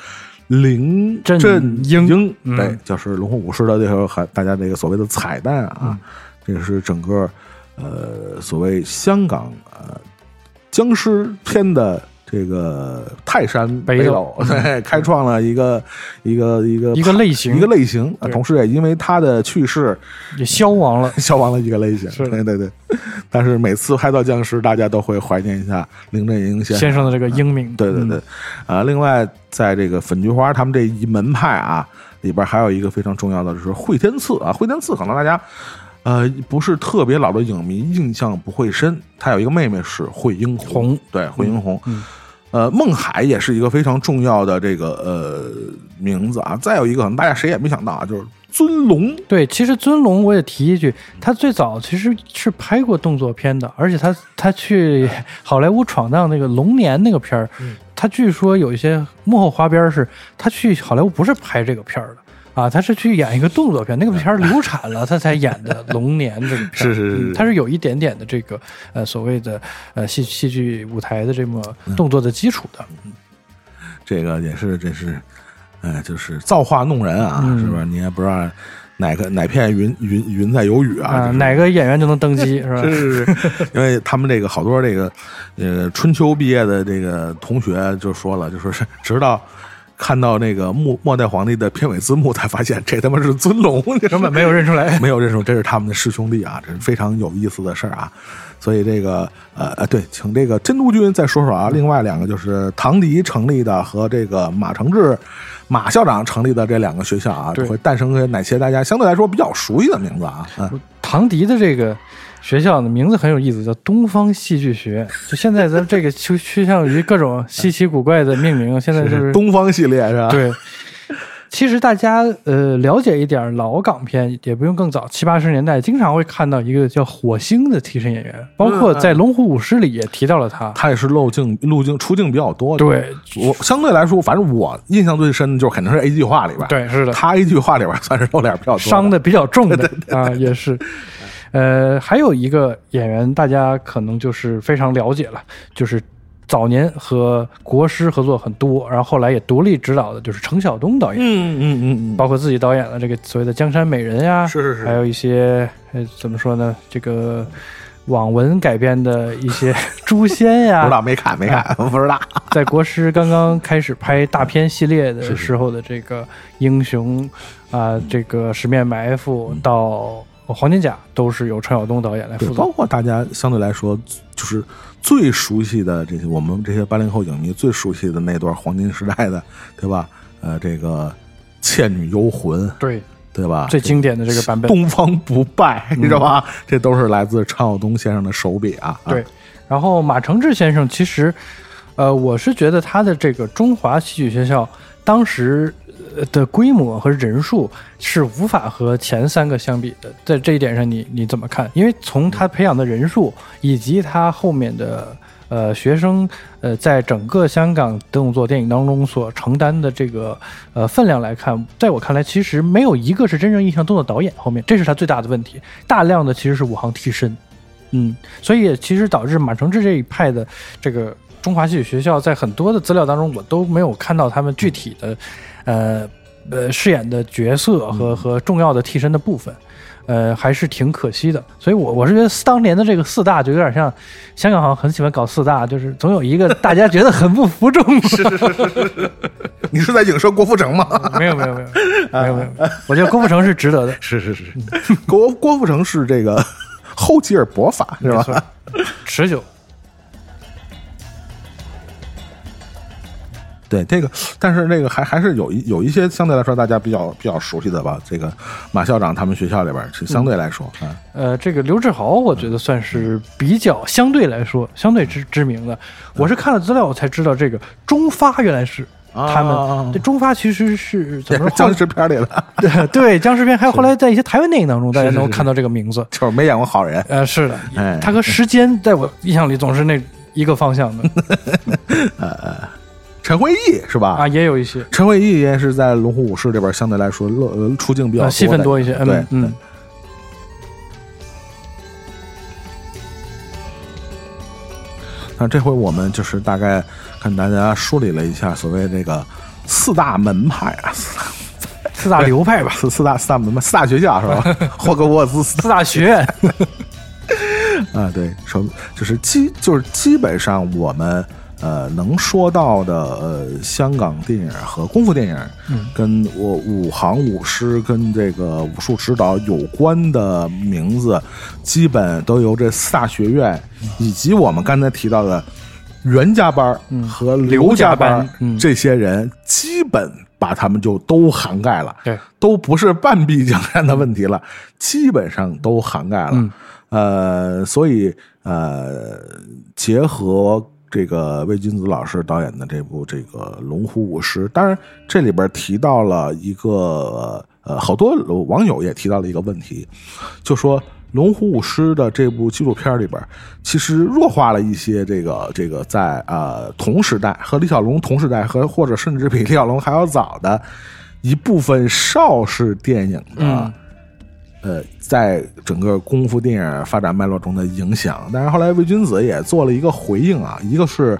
林振振英对，就是龙虎武师的这时候还大家这个所谓的彩蛋啊，这个是整个呃所谓香港呃僵尸片的。这个泰山北斗。开创了一个一个一个一个类型。一个类型同时也因为他的去世也消亡了，消亡了一个类型。对对对，但是每次拍到僵尸，大家都会怀念一下林正英先先生的这个英名，对对对。嗯，，啊，另外在这个粉菊花他们这一门派啊里边，还有一个非常重要的就是惠天赐啊，惠天赐可能大家。呃，不是特别老的影迷印象不会深。他有一个妹妹是惠英红，红。对惠英红。嗯呃，孟海也是一个非常重要的这个呃名字啊。再有一个，可能大家谁也没想到啊，就是尊龙。对，其实尊龙我也提一句，他最早其实是拍过动作片的，而且他他去好莱坞闯荡那个龙年那个片儿，他据说有一些幕后花边是，他去好莱坞不是拍这个片儿的。啊，他是去演一个动作片，那个片儿流产了，他才演的《龙年》这个片儿。是是是他是有一点点的这个呃所谓的呃戏戏剧舞台的这么动作的基础的。这个也是，这是，呃，就是造化弄人啊，嗯是不是？你也不知道哪个哪片云云云在有雨啊？啊，就是哪个演员就能登基 是吧？是是是，因为他们这个好多这个呃春秋毕业的这个同学就说了，就说是直到看到那个末末代皇帝的片尾字幕，才发现这他妈是尊龙，根本没有认出来。没有认出这是他们的师兄弟啊，这是非常有意思的事儿啊。所以这个呃呃，对，请这个真督军再说说啊。另外两个就是唐迪成立的和这个马承志马校长成立的这两个学校啊，会诞生哪些大家相对来说比较熟悉的名字啊？嗯，唐迪的这个学校的名字很有意思，叫东方戏剧学。就现在咱这个趋趋向于各种稀奇古怪的命名，现在就是东方系列是吧？对。其实大家呃了解一点老港片，也不用更早，七八十年代经常会看到一个叫火星的替身演员，包括在《龙虎舞狮》里也提到了他。他也是路径路径出镜比较多的。对我相对来说，反正我印象最深的就是肯定是 A 计划里边，对，是的，他 A 计划里边算是露脸比较多，伤的比较重的 啊，也是。呃，还有一个演员，大家可能就是非常了解了，就是早年和国师合作很多，然后后来也独立指导的，就是程晓东导演，嗯嗯嗯嗯，包括自己导演的这个所谓的《江山美人》呀，是是是。还有一些呃怎么说呢，这个网文改编的一些 《诛仙》呀，不知道没看没看，不知道。在国师刚刚开始拍大片系列的时候的这个英雄啊、这个十面埋伏到黄金甲，都是由陈晓东导演来，负责。包括大家相对来说就是最熟悉的这些，我们这些八零后影迷最熟悉的那段黄金时代的，对吧？呃，这个《倩女幽魂》，对，对吧？最经典的这个版本。东方不败，你知道吧？这都是来自陈晓东先生的手笔啊。啊对，然后马承志先生其实，呃，我是觉得他的这个中华戏曲学校当时呃的规模和人数是无法和前三个相比的。在这一点上你，你怎么看？因为从他培养的人数以及他后面的呃学生呃在整个香港动作电影当中所承担的这个呃分量来看，在我看来，其实没有一个是真正意义上动作导演。后面这是他最大的问题，大量的其实是武行替身。嗯，所以其实导致马承志这一派的这个中华戏曲学校，在很多的资料当中，我都没有看到他们具体的，呃呃饰演的角色和和重要的替身的部分，呃，还是挺可惜的。所以我我是觉得当年的这个四大就有点像香港好像很喜欢搞四大，就是总有一个大家觉得很不服众。是是是是，你是在影射郭富城吗？没有没有没有没有没有，我觉得郭富城是值得的。是是是，郭郭富城是这个厚积而薄发是吧？持久。对这个，但是那个还还是有一有一些相对来说大家比较比较熟悉的吧。这个马校长他们学校里边是相对来说，啊，呃，这个刘志豪，我觉得算是比较相对来说相对知知名的。我是看了资料，我才知道这个中发原来是他们。啊这中发其实是 怎么说？僵尸片里的，对对僵尸片，还有后来在一些台湾电影当中，大家能够看到这个名字。就是没演过好人。呃，是的哎，他和时间在我印象里总是那一个方向的 陈慧义是吧？啊，也有一些陈慧义也是在《龙虎武士》这边相对来说乐呃出镜比较多戏份多一些。对嗯嗯，那这回我们就是大概跟大家梳理了一下所谓这个四大门派啊，四大四大流派吧，四四大四大门派四大学校是吧？霍格沃兹四四大学院。啊，对，首就是基就是基本上我们呃能说到的呃香港电影和功夫电影，嗯跟我武行武师跟这个武术指导有关的名字，基本都由这四大学院以及我们刚才提到的袁家班和刘刘家班嗯这些人，基本把他们就都涵盖了。对，都不是半壁江山的问题了，基本上都涵盖了。嗯呃，所以呃，结合这个魏君子老师导演的这部这个《龙虎舞狮》，当然这里边提到了一个呃，好多网友也提到了一个问题，就说。《龙虎舞狮》的这部纪录片里边，其实弱化了一些这个这个在呃同时代和李小龙同时代和或者甚至比李小龙还要早的一部分邵氏电影的、呃，在整个功夫电影发展脉络中的影响。但是后来魏君子也做了一个回应啊，一个是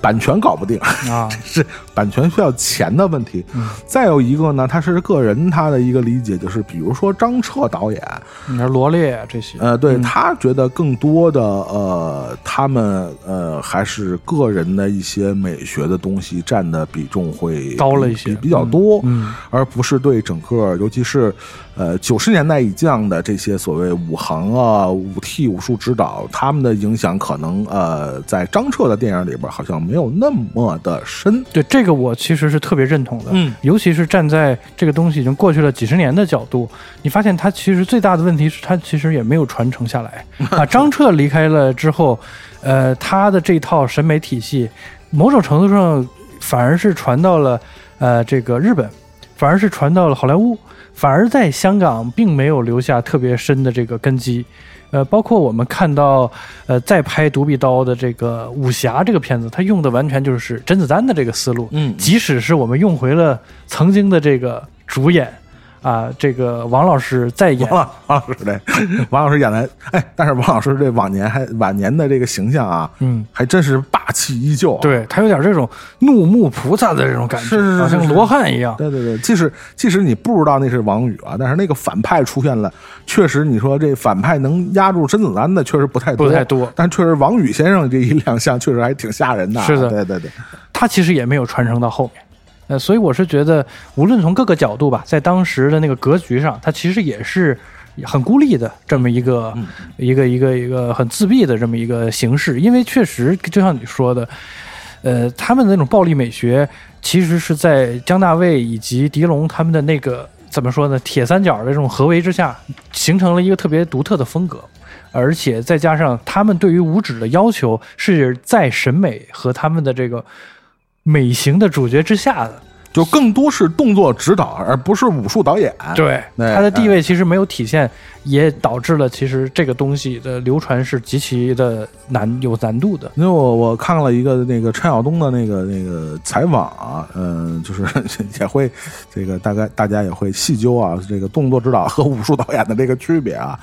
版权搞不定，啊，是版权需要钱的问题。嗯。再有一个呢，他是个人他的一个理解，就是比如说张彻导演，你说罗列啊这些，呃，对、嗯。他觉得更多的呃，他们呃还是个人的一些美学的东西占的比重会高了一些。比比较多，嗯。而不是对整个，尤其是呃九十年代以降的这些所谓武行啊、武替、武术指导，他们的影响可能呃在张彻的电影里边好像没有那么的深。对这个我其实是特别认同的，嗯尤其是站在这个东西已经过去了几十年的角度，你发现它其实最大的问题是它其实也没有传承下来 啊。张彻离开了之后，呃，他的这套审美体系，某种程度上反而是传到了呃这个日本，反而是传到了好莱坞，反而在香港并没有留下特别深的这个根基。呃，包括我们看到，呃，在拍《独臂刀》的这个武侠这个片子，它用的完全就是甄子丹的这个思路，嗯即使是我们用回了曾经的这个主演啊，这个王老师再演王，老王老师对，王老师演的，哎，但是王老师这往年还晚年的这个形象啊，嗯，还真是霸气依旧、啊。对他有点这种怒目菩萨的这种感觉，是是是像罗汉一样。对对对，即使即使你不知道那是王宇啊，但是那个反派出现了，确实你说这反派能压住甄子丹的确实不太多，不太多但确实王宇先生这一亮相确实还挺吓人的啊。是的对对对，他其实也没有传承到后面。呃，所以我是觉得，无论从各个角度吧，在当时的那个格局上，它其实也是很孤立的这么一个、嗯一个一个一个很自闭的这么一个形式。因为确实，就像你说的，呃，他们的那种暴力美学，其实是在姜大卫以及狄龙他们的那个怎么说呢，铁三角的这种合围之下，形成了一个特别独特的风格。而且再加上他们对于武指的要求是在审美和他们的这个美型的主角之下的，就更多是动作指导，而不是武术导演。对对他的地位其实没有体现，也导致了其实这个东西的流传是极其的难有难度的。因为我我看了一个那个陈晓东的那个那个采访啊，嗯、就是也会这个大概大家也会细究啊，这个动作指导和武术导演的这个区别啊。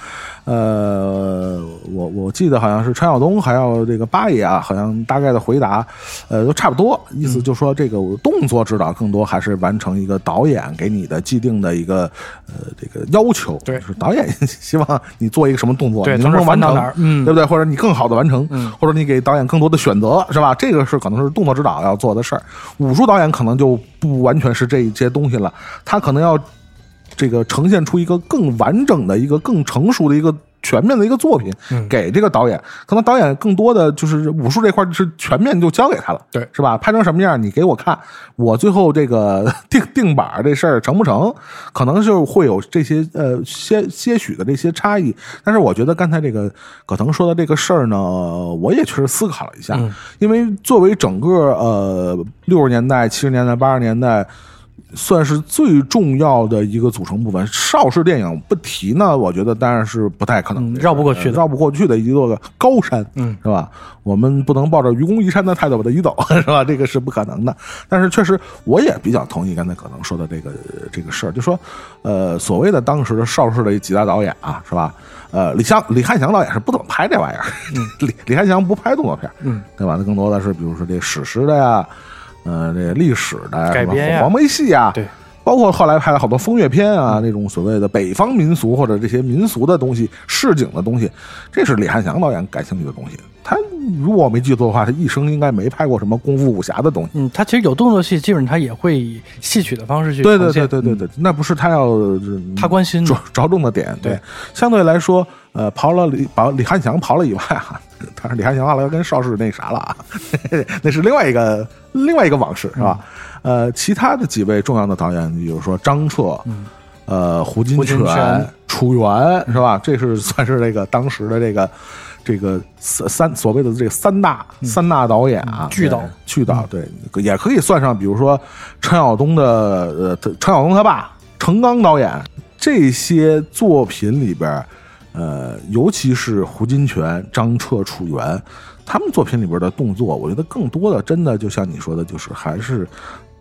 呃，我我记得好像是陈晓东还有这个八爷啊，好像大概的回答，呃，都差不多，意思就说这个动作指导更多还是完成一个导演给你的既定的一个呃这个要求，对就是导演 希望你做一个什么动作，你能不能完成嗯对不对？或者你更好的完成，嗯或者你给导演更多的选择，是吧？这个是可能是动作指导要做的事儿，武术导演可能就不完全是这一些东西了，他可能要这个呈现出一个更完整的一个更成熟的一个。全面的一个作品嗯给这个导演，可能导演更多的就是武术这块是全面就交给他了，对是吧？拍成什么样你给我看，我最后这个 定定板儿这事儿成不成，可能就会有这些呃些些许的这些差异。但是我觉得刚才这个葛腾说的这个事儿呢，我也确实思考了一下，嗯因为作为整个呃六十年代、七十年代、八十年代。算是最重要的一个组成部分。邵氏电影不提呢，我觉得当然是不太可能嗯，绕不过去绕不过去的一座个高山，嗯，是吧？我们不能抱着愚公移山的态度把它移走，是吧？这个是不可能的。但是确实，我也比较同意刚才可能说的这个这个事儿，就说，呃，所谓的当时的邵氏的几大导演啊，是吧？呃，李湘、李汉祥导演是不怎么拍这玩意儿，李李汉祥不拍动作片，嗯，对吧？他更多的是比如说这史诗的呀，呃，这个历史的，改编呀什么黄梅戏啊，对，包括后来拍了好多风月片啊，那种所谓的北方民俗或者这些民俗的东西、市井的东西，这是李汉祥导演感兴趣的东西。他如果我没记错的话，他一生应该没拍过什么功夫武侠的东西。嗯，他其实有动作戏，基本上他也会以戏曲的方式去对对对对对对，那不是他要嗯他关心着着重的点。对对，相对来说，呃，刨了李把李汉祥刨了以外啊，但是李汉祥后来跟邵氏那啥了啊，那是另外一个另外一个往事是吧？呃，其他的几位重要的导演，比如说张彻，呃，胡金铨铨、楚原是吧？这是算是这个当时的这个。这个三三所谓的这个三大、三大导演啊，巨导巨导对，也可以算上，比如说陈晓东的呃，他陈晓东他爸程刚导演这些作品里边，呃，尤其是胡金铨、张彻、楚原，他们作品里边的动作，我觉得更多的真的就像你说的，就是还是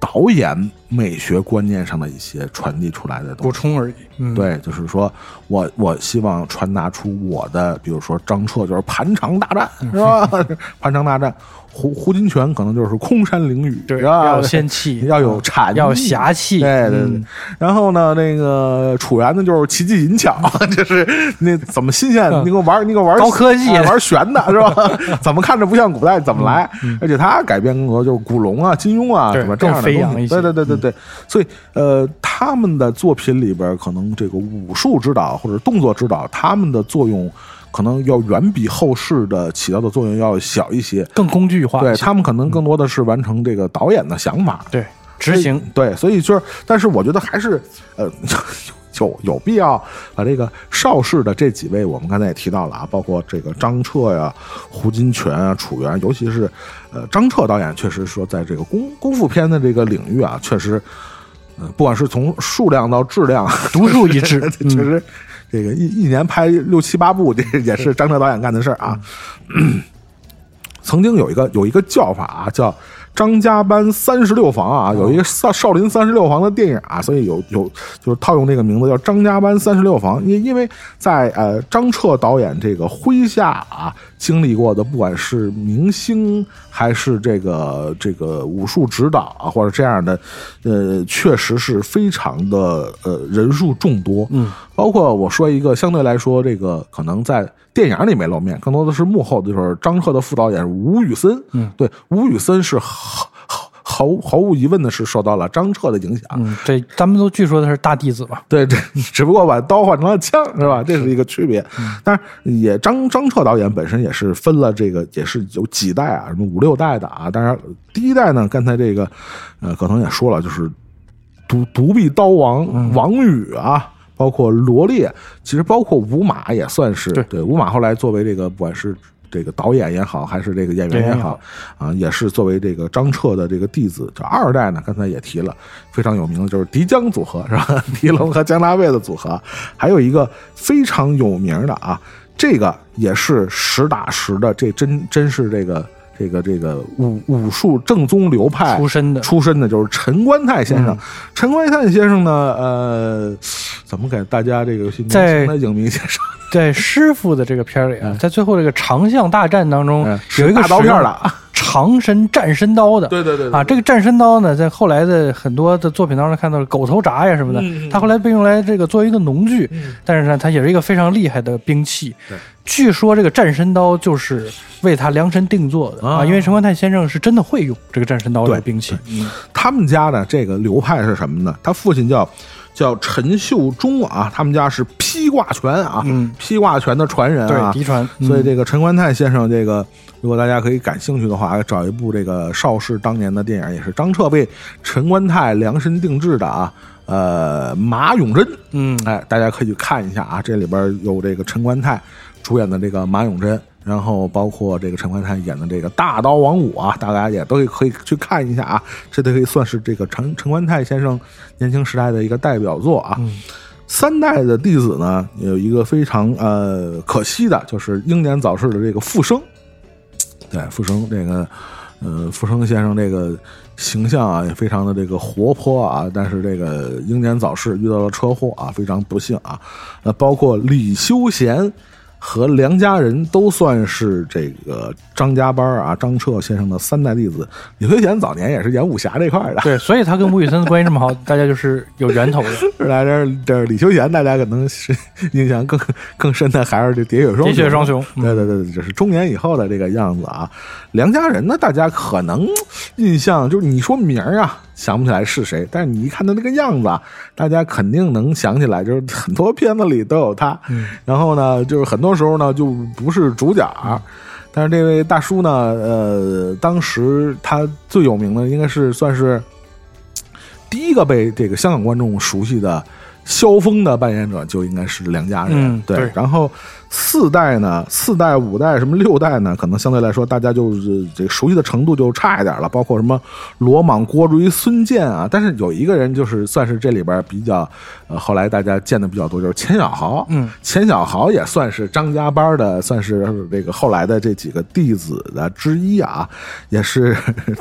导演美学观念上的一些传递出来的东西。补充而已。嗯，对，就是说我我希望传达出我的，比如说张彻就是盘肠大战，嗯是吧？盘肠大战，胡胡金铨可能就是空山灵雨，对，吧？要有仙气，要有禅意，要侠气。对对对嗯，然后呢，那个楚原呢就是奇技淫巧，就是那怎么新鲜，嗯你给我玩，你给我玩高科技哎玩玄的是吧？怎么看着不像古代怎么来？而且他改编更多就是古龙啊、金庸啊什么这样的更飞扬一些嗯东西对对对对对，所以呃，他们的作品里边可能这个武术指导或者动作指导，他们的作用。可能要远比后世的起到的作用要小一些，更工具化。对他们可能更多的是完成这个导演的想法，对执行对，所以就是，但是我觉得还是呃。有有必要把这个邵氏的这几位，我们刚才也提到了啊，包括这个张彻呀、胡金铨啊、楚原，尤其是呃张彻导演，确实说在这个功功夫片的这个领域啊，确实，呃，不管是从数量到质量，独树一帜 确实，这个一一年拍六七八部，这也是张彻导演干的事儿啊。曾经有一个有一个叫法啊，叫张家班三十六房啊，有一个少少林三十六房的电影啊，所以有有就是套用这个名字叫张家班三十六房，因因为在呃张彻导演这个麾下啊经历过的，不管是明星还是这个这个武术指导啊，或者这样的，呃，确实是非常的呃人数众多，嗯，包括我说一个相对来说这个可能在电影里没露面，更多的是幕后的，就是张赫的副导演吴宇森，嗯，对，吴宇森是毫毫无疑问的是受到了张彻的影响，嗯，这咱们都据说他是大弟子吧。对，这 只不过把刀换成了枪，是吧？这是一个区别。但是也张张彻导演本身也是分了这个，也是有几代啊，什么五六代的啊。当然，第一代呢，刚才这个呃，可能也说了，就是独独臂刀王王宇啊。包括罗烈，其实包括吴马也算是对吴马后来作为这个不管是这个导演也好，还是这个演员也好，啊，也是作为这个张彻的这个弟子。这二代呢，刚才也提了，非常有名的就是狄江组合，是吧？狄龙和姜大卫的组合，还有一个非常有名的啊，这个也是实打实的，这真真是这个这个这个武武术正宗流派出身的出身的就是陈观泰先生。陈观泰先生呢，呃，怎么给大家这个在的影迷介绍？在师傅的这个片儿里啊，在最后这个长巷大战当中嗯，有一个大刀片了，长身战身刀的。对对对啊，这个战身刀呢，在后来的很多的作品当中看到了狗头铡呀什么的，嗯嗯它后来被用来这个作为一个农具，嗯但是呢，它也是一个非常厉害的兵器。对据说这个战神刀就是为他量身定做的啊啊，因为陈观泰先生是真的会用这个战神刀这个兵器。他们家的这个流派是什么呢？他父亲叫叫陈秀忠啊，他们家是披挂拳啊，嗯披挂拳的传人啊对，嫡传嗯所以这个陈观泰先生，这个如果大家可以感兴趣的话，找一部这个邵氏当年的电影，也是张彻为陈观泰量身定制的啊。呃，马永贞，嗯哎，大家可以去看一下啊，这里边有这个陈观泰主演的这个马永贞，然后包括这个陈观泰演的这个大刀王五啊，大家也都可以去看一下啊，这都可以算是这个陈陈观泰先生年轻时代的一个代表作啊。嗯三代的弟子呢，有一个非常呃可惜的，就是英年早逝的这个傅生。对，傅生这个呃，傅生先生这个形象啊，也非常的这个活泼啊，但是这个英年早逝，遇到了车祸啊，非常不幸啊。那包括李修贤和梁家人都算是这个张家班啊，张彻先生的三代弟子。李修贤早年也是演武侠这块的，对，所以他跟吴宇森的关系这么好，大家就是有源头的。是来这儿这儿李修贤，大家可能是印象更更深的还是这喋血双喋血双雄嗯对对对，就是中年以后的这个样子啊。梁家人呢，大家可能印象就是你说名儿啊，想不起来是谁，但是你一看他那个样子啊，大家肯定能想起来，就是很多片子里都有他。然后呢，就是很多时候呢，就不是主角。但是这位大叔呢，呃，当时他最有名的应该是算是第一个被这个香港观众熟悉的萧峰的扮演者，就应该是梁家人。对嗯对，然后四代呢，四代、五代、什么六代呢，可能相对来说大家就是这个熟悉的程度就差一点了。包括什么罗莽、郭追、孙健啊，但是有一个人就是算是这里边比较，呃，后来大家见的比较多，就是钱小豪。嗯，钱小豪也算是张家班的，算是这个后来的这几个弟子的之一啊，也是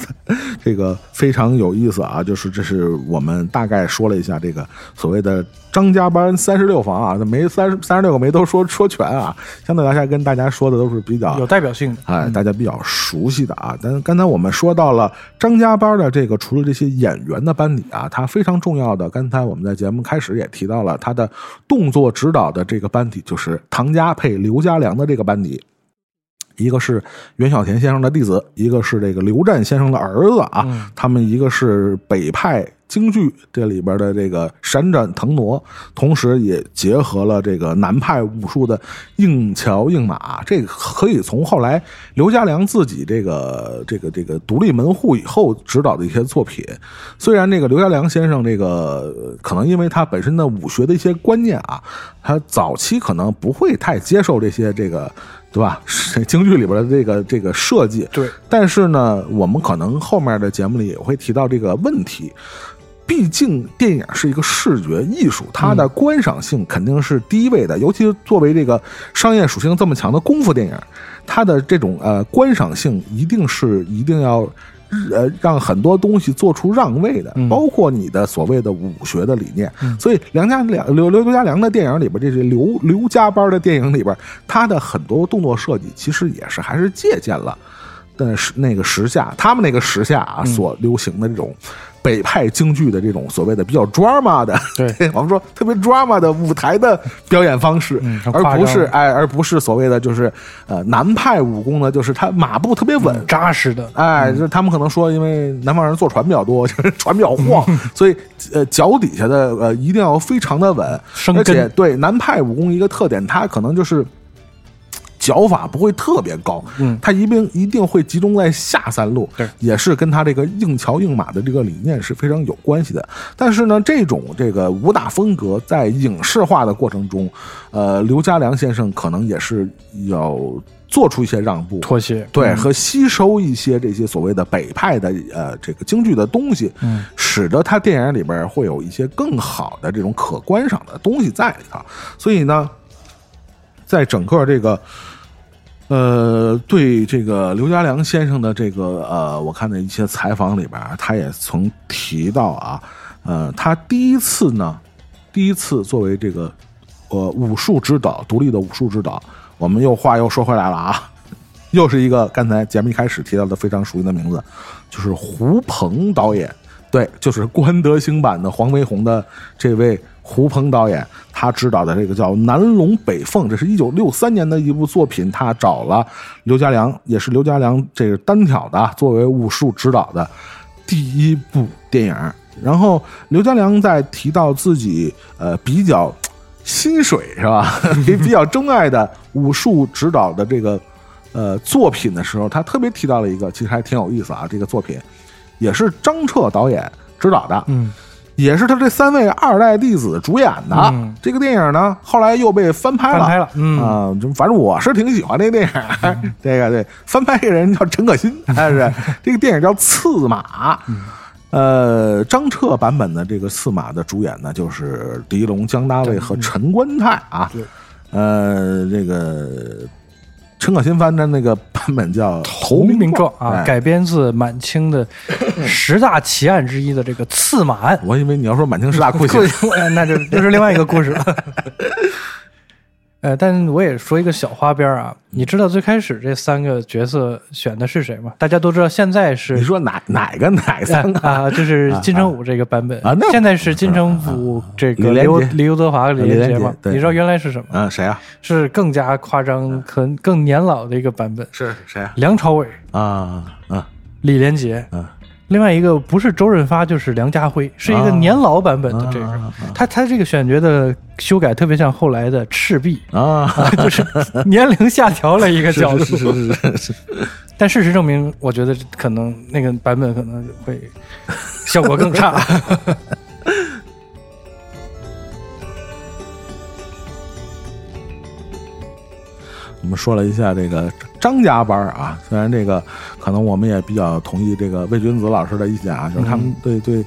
这个非常有意思啊。就是这是我们大概说了一下这个所谓的张家班三十六房啊，这没三十三十六个没都说说全啊，相对来说跟大家说的都是比较有代表性的，哎，大家比较熟悉的啊。但刚才我们说到了张家班的这个，除了这些演员的班底啊，他非常重要的，刚才我们在节目开始也提到了他的动作指导的这个班底，就是唐家配刘家良的这个班底。一个是袁小田先生的弟子，一个是这个刘湛先生的儿子啊。他们一个是北派京剧这里边的这个闪展腾挪，同时也结合了这个南派武术的硬桥硬马。这个可以从后来刘家良自己这个这个这个独立门户以后指导的一些作品。虽然这个刘家良先生这个可能因为他本身的武学的一些观念啊，他早期可能不会太接受这些这个。对吧？京剧里边的这个这个设计，对。但是呢，我们可能后面的节目里也会提到这个问题。毕竟电影是一个视觉艺术，它的观赏性肯定是第一位的。尤其是作为这个商业属性这么强的功夫电影，它的这种呃观赏性一定是一定要。呃，让很多东西做出让位的，包括你的所谓的武学的理念。所以梁家梁刘刘刘家良的电影里边，这些刘刘家班的电影里边，他的很多动作设计其实也是还是借鉴了，但是那个时下他们那个时下啊所流行的这种。北派京剧的这种所谓的比较 drama 的，对，我们说特别 drama 的舞台的表演方式，而不是哎，而不是所谓的就是呃南派武功呢，就是他马步特别稳。扎实的，哎，就他们可能说，因为南方人坐船比较多，就是船比较晃，所以呃脚底下的呃一定要非常的稳，而且对南派武功一个特点，它可能就是。脚法不会特别高，嗯，他一定一定会集中在下三路，对，也是跟他这个硬桥硬马的这个理念是非常有关系的。但是呢，这种这个武打风格在影视化的过程中，呃，刘家良先生可能也是要做出一些让步、妥协，对，和吸收一些这些所谓的北派的呃这个京剧的东西，嗯，使得他电影里边会有一些更好的这种可观赏的东西在里头。所以呢，在整个这个。呃，对这个刘家良先生的这个呃，我看的一些采访里边，他也曾提到啊，呃，他第一次呢，第一次作为这个呃武术指导，独立的武术指导，我们又话又说回来了啊，又是一个刚才节目一开始提到的非常熟悉的名字，就是胡鹏导演，对，就是关德兴版的黄飞鸿的这位。胡鹏导演他指导的这个叫《南龙北凤》，这是一九六三年的一部作品。他找了刘家良，也是刘家良这个单挑的作为武术指导的第一部电影。然后刘家良在提到自己呃比较薪水是吧，也 比较钟爱的武术指导的这个呃作品的时候，他特别提到了一个，其实还挺有意思啊。这个作品也是张彻导演指导的，嗯。也是他这三位二代弟子主演的这个电影呢，后来又被翻拍了。翻拍了，嗯啊，反正我是挺喜欢 这个电影。这个对翻拍这个人叫陈可辛，还 是这个电影叫《刺马》。呃，张彻版本的这个《刺马》的主演呢，就是狄龙、姜大卫和陈观泰啊。对，呃，这个。陈可辛翻的那个版本叫 《投名状》啊，改编自满清的十大奇案之一的这个刺马案。我以为你要说满清十大酷刑，那就又是另外一个故事了。呃，但我也说一个小花边啊，你知道最开始这三个角色选的是谁吗？大家都知道，现在是你说哪哪个哪三个啊？就是金城武这个版本啊，现在是金城武这个李李刘德华李连杰吗？你知道原来是什么？嗯，谁啊？是更加夸张、可更年老的一个版本。是谁啊？梁朝伟啊啊，李连杰啊。另外一个不是周润发就是梁家辉，是一个年老版本的这个，他他这个选角的修改特别像后来的赤壁啊，就是年龄下调了一个角度。是是是是。但事实证明，我觉得可能那个版本可能会效果更差。我们说了一下这个张家班儿啊，虽然这个可能我们也比较同意这个魏君子老师的意见啊，就是他们对对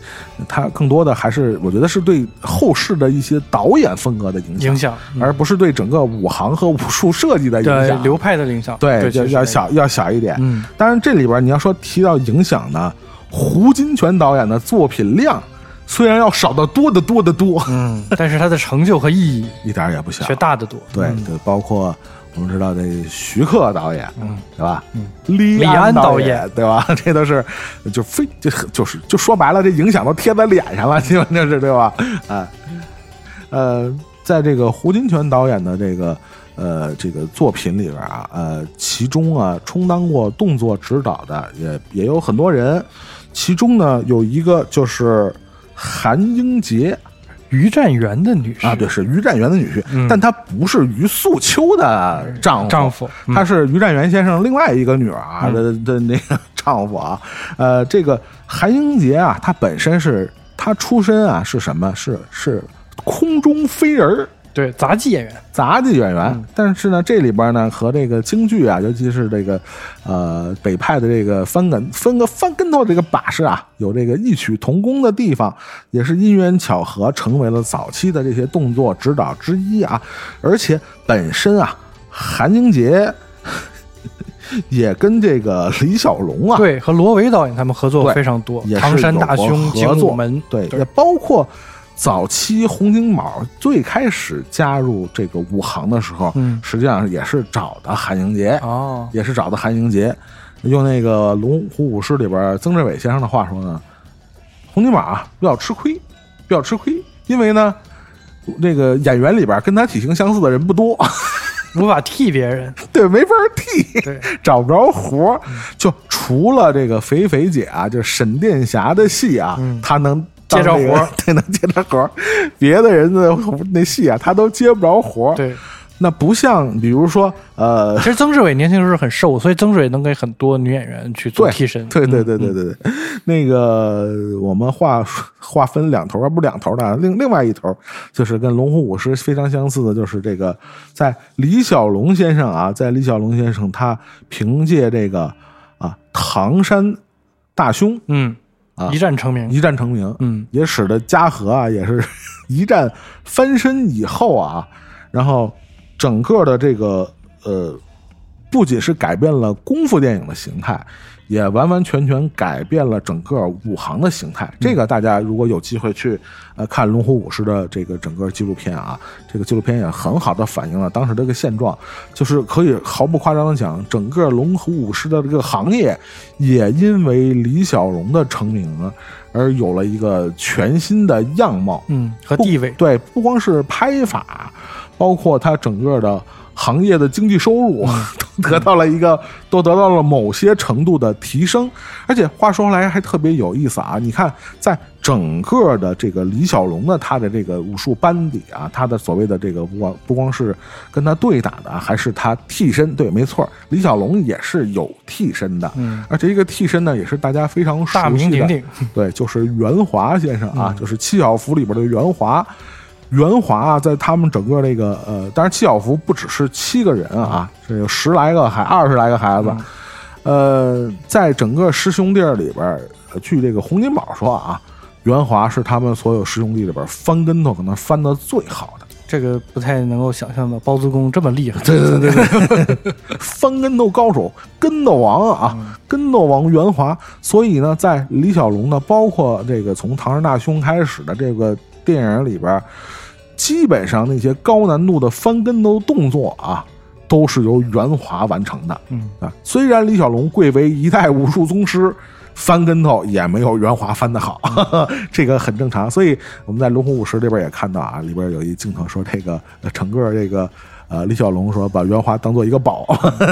他更多的还是我觉得是对后世的一些导演风格的影响，影响，嗯而不是对整个武行和武术设计的影响。流派的影响，对，对，就要小要小一点。嗯，当然，这里边你要说提到影响呢，胡金铨导演的作品量虽然要少得多得多得多，嗯，但是它的成就和意义 一点也不小却。大得多。对，嗯对，包括我们知道那徐克导演，嗯，对吧？嗯，李李安导导演对吧？这都是就非就就是就说白了，这影响都贴在脸上了，基本就是对吧？啊，呃，在这个胡金铨导演的这个呃这个作品里边啊，呃，其中啊充当过动作指导的也也有很多人，其中呢有一个就是韩英杰于占元的女婿啊，对，是于占元的女婿，嗯但她不是于素秋的丈夫，丈夫，嗯她是于占元先生另外一个女儿啊的的那个 丈夫啊。呃，这个韩英杰啊，他本身是他出身啊是什么？是是空中飞人儿。对杂技演员，杂技演员，嗯。但是呢，这里边呢和这个京剧啊，尤其是这个呃北派的这个翻跟翻个翻跟头这个把式啊，有这个异曲同工的地方，也是因缘巧合成为了早期的这些动作指导之一啊。而且本身啊，韩英杰 也跟这个李小龙啊，对，和罗维导演他们合作对非常多，也是唐山大兄、合作武门，对，对。也包括早期洪金宝最开始加入这个武行的时候，嗯。实际上也是找的韩英杰，哦，也是找的韩英杰。用那个《龙虎武师》里边曾志伟先生的话说呢，洪金宝啊比较吃亏，比较吃亏，因为呢，那个演员里边跟他体型相似的人不多，无法替别人，对，没法替。对，找不着活儿，就除了这个肥肥姐啊，就是沈殿霞的戏啊，嗯。她能接着当这个活儿 对，能接着活儿。别的人的那戏啊，他都接不着活儿。对。那不像比如说呃其，实曾志伟年轻时候很瘦，所以曾志伟能给很多女演员去做替身。对对对对对对，那个我们划划分两头啊，不是两头的，另另外一头就是跟龙虎武师非常相似的，就是这个在李小龙先生啊，在李小龙先生他凭借这个啊唐山大兄嗯，啊一战成名。一战成名，嗯，也使得嘉禾啊也是 一战翻身以后啊，然后整个的这个呃，不仅是改变了功夫电影的形态，也完完全全改变了整个武行的形态。这个大家如果有机会去呃看龙虎武师的这个整个纪录片啊，这个纪录片也很好的反映了当时这个现状，就是可以毫不夸张的讲，整个龙虎武师的这个行业也因为李小龙的成名。而有了一个全新的样貌，嗯，和地位。对，不光是拍法，包括它整个的行业的经济收入、都 得到了一个，都得到了某些程度的提升。而且话说回来还特别有意思啊！你看，在整个的这个李小龙的他的这个武术班底啊，他的所谓的这个不光不光是跟他对打的，还是他替身。对，没错，李小龙也是有替身的。嗯，而且这个替身呢，也是大家非常熟悉的大名鼎鼎。对，就是袁华先生啊，嗯就是七小福里边的袁华。袁华啊，在他们整个这个呃，当然七小福不只是七个人啊，这有十来个孩，二十来个孩子。嗯呃，在整个师兄弟里边，呃据这个洪金宝说啊，元华是他们所有师兄弟里边翻跟头可能翻的最好的。这个不太能够想象到包租公这么厉害。对对对对，翻跟头高手，跟斗王啊，跟斗王袁华。所以呢，在李小龙呢，包括这个从《唐山大兄》开始的这个电影里边，基本上那些高难度的翻跟头动作啊，都是由袁华完成的嗯，啊。虽然李小龙贵为一代武术宗师。翻跟头也没有袁华翻的好，这个很正常。所以我们在《龙虎武师》里边也看到啊，里边有一镜头说这个呃整个这个呃李小龙说把袁华当做一个宝，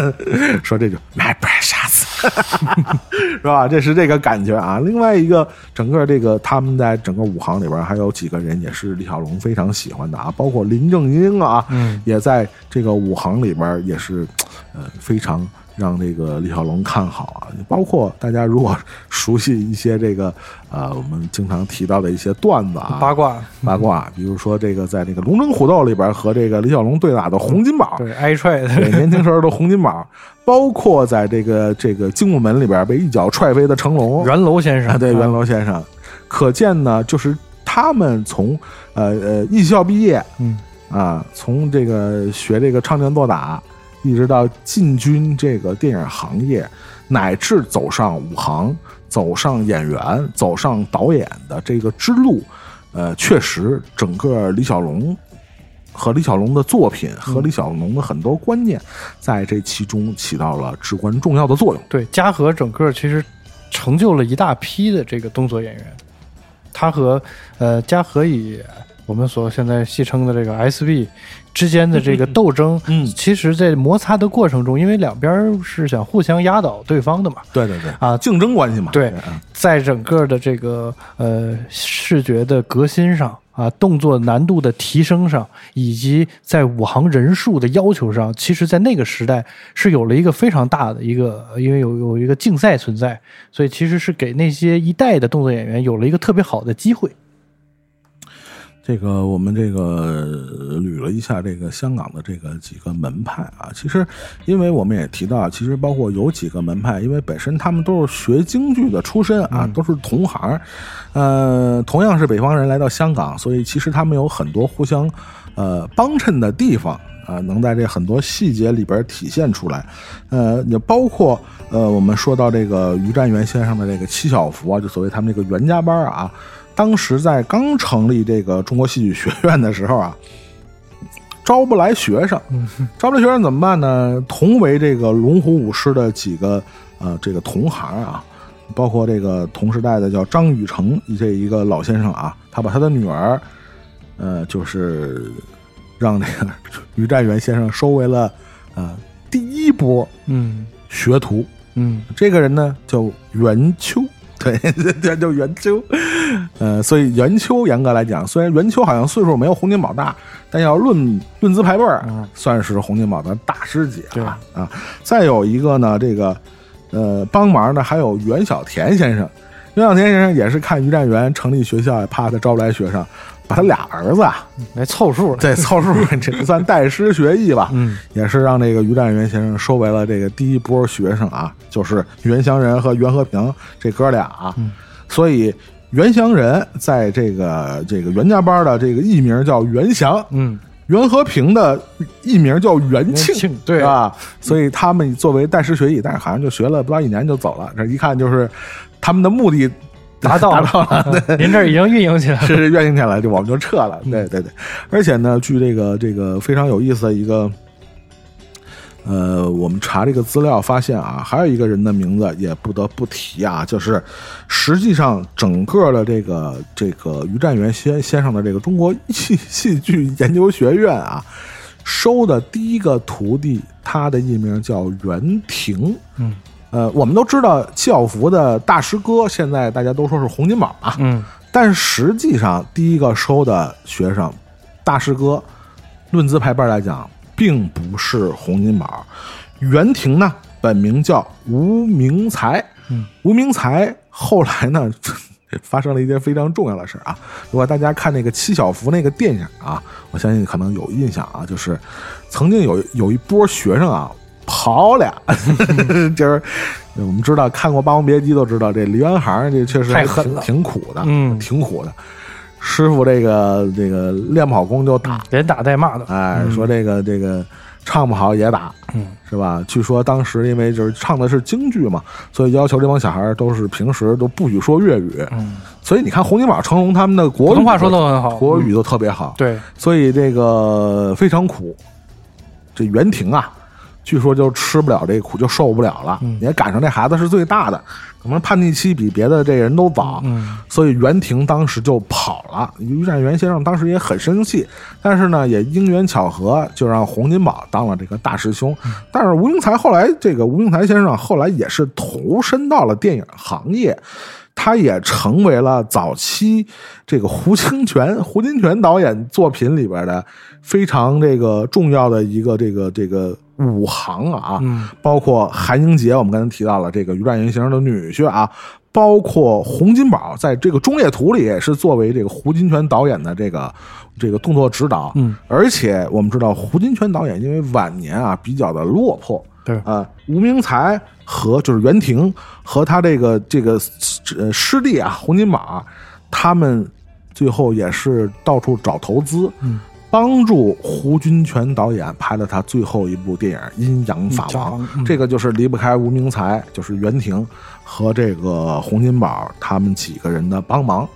说这就 my precious，是吧？这是这个感觉啊。另外一个，整个这个他们在整个武行里边还有几个人也是李小龙非常喜欢的啊，包括林正英啊，嗯，也在这个武行里边也是呃非常让这个李小龙看好啊。包括大家如果熟悉一些这个啊，我们经常提到的一些段子啊，八卦八卦，比如说这个在这个《龙争虎斗》里边和这个李小龙对打的洪金宝，对挨踹的，对年轻时候的洪金宝，包括在这个这个精武门里边被一脚踹飞的成龙，袁楼先生，啊，对袁楼先生，可见呢，就是他们从呃呃艺校毕业，嗯啊，从这个学这个唱剑做打，一直到进军这个电影行业，乃至走上武行、走上演员、走上导演的这个之路，呃，确实，整个李小龙和李小龙的作品和李小龙的很多观念，在这其中起到了至关重要的作用。对，嘉禾整个其实成就了一大批的这个动作演员，他和呃嘉禾以我们所现在戏称的这个 SB 之间的这个斗争，嗯。其实，在摩擦的过程中，因为两边是想互相压倒对方的嘛，对对对，啊竞争关系嘛，对嗯。在整个的这个呃视觉的革新上啊，动作难度的提升上，以及在武行人数的要求上，其实，在那个时代是有了一个非常大的一个，因为有有一个竞赛存在，所以其实是给那些一代的动作演员有了一个特别好的机会。这个我们这个呃捋了一下这个香港的这个几个门派啊，其实因为我们也提到，其实包括有几个门派，因为本身他们都是学京剧的出身啊，都是同行，呃，同样是北方人来到香港，所以其实他们有很多互相呃帮衬的地方。啊，能在这很多细节里边体现出来，呃，也包括呃，我们说到这个于占元先生的这个七小福啊，就所谓他们这个袁家班啊，当时在刚成立这个中国戏剧学院的时候啊，招不来学生，招不来学生怎么办呢？同为这个龙虎舞狮的几个呃这个同行啊，包括这个同时代的叫张雨成这一个老先生啊，他把他的女儿，呃，就是让那个 于占元先生收为了呃第一波嗯。学徒。嗯。这个人呢叫袁秋，对，这叫袁秋。呃，所以元秋严格来讲，虽然元秋好像岁数没有洪金宝大，但要论论资排辈儿，嗯算是洪金宝的大师姐了啊啊。再有一个呢，这个呃帮忙的还有袁小田先生。袁小田先生也是看于占元成立学校，怕他招不来学生，把他俩儿子啊，来凑数了。对凑数，这算代师学艺吧。嗯也是让这个于占元先生收为了这个第一波学生啊，就是袁祥仁和袁和平这哥俩啊。嗯所以袁祥仁在这个这个袁家班的这个艺名叫袁祥，嗯，袁和平的艺名叫袁庆，庆对啊？所以他们作为代师学艺，但是好像就学了不到一年就走了，这一看就是他们的目的达 到达到了，对。您这已经运营起来了。是运营起来，就我们就撤了。嗯对对对，而且呢，据这个这个非常有意思的一个，呃，我们查这个资料发现啊，还有一个人的名字也不得不提啊，就是实际上整个的这个这个于占元先先生的这个中国戏 戏剧研究学院啊，收的第一个徒弟，他的艺名叫袁廷。嗯呃，我们都知道七小福的大师哥，现在大家都说是洪金宝啊。嗯但实际上，第一个收的学生，大师哥，论资排辈来讲，并不是洪金宝。袁廷呢，本名叫吴明才。嗯，吴明才后来呢，发生了一件非常重要的事儿啊。如果大家看那个七小福那个电影啊，我相信可能有印象啊，就是曾经有有一波学生啊。跑俩，就是我们知道看过《霸王别姬》都知道，这梨园行这确实还挺太狠了挺苦的，嗯挺苦的。师傅这个这个练不好功就打，连打带骂的。哎，嗯说这个这个唱不好也打，嗯是吧？据说当时因为就是唱的是京剧嘛，所以要求这帮小孩都是平时都不许说粤语。嗯，所以你看洪金宝、成龙他们的国话说的很好。国语都特别好，对，所以这个非常苦。这袁廷啊，据说就吃不了这苦，就受不了了。嗯也赶上这孩子是最大的，可能叛逆期比别的这人都早，嗯所以袁廷当时就跑了。于占元先生当时也很生气，但是呢，也因缘巧合，就让洪金宝当了这个大师兄。但是吴英才后来，这个吴英才先生后来也是投身到了电影行业。他也成为了早期这个胡金铨、胡金铨导演作品里边的非常这个重要的一个这个这个武行啊，嗯。包括韩英杰，我们刚才提到了这个于占云先生的女婿啊，包括洪金宝，在这个《忠烈图》里也是作为这个胡金铨导演的这个这个动作指导，嗯，而且我们知道胡金铨导演因为晚年啊比较的落魄，对。啊，吴明才和就是袁婷和他这个这个呃师弟啊洪金宝，他们最后也是到处找投资，嗯，帮助胡金铨导演拍了他最后一部电影《阴阳法王》嗯这个就是离不开吴明才，就是袁婷和这个洪金宝他们几个人的帮忙。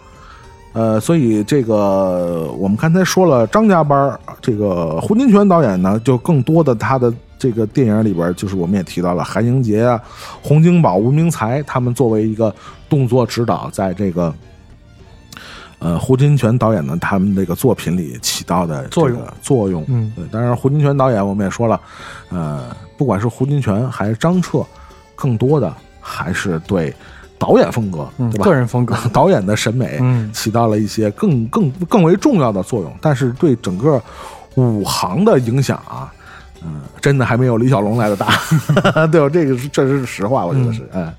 呃，所以这个我们刚才说了张家班这个胡金铨导演呢，就更多的他的这个电影里边，就是我们也提到了韩英杰啊、洪金宝、吴明才他们作为一个动作指导，在这个呃胡金铨导演的他们这个作品里起到的作用作用。嗯对，当然胡金铨导演我们也说了，呃，不管是胡金铨还是张彻，更多的还是对导演风格，嗯对吧？个人风格，导演的审美，嗯起到了一些更更更为重要的作用，但是对整个武行的影响啊，嗯、真的还没有李小龙来的大，对吧？这个是这是实话，我觉得是，嗯。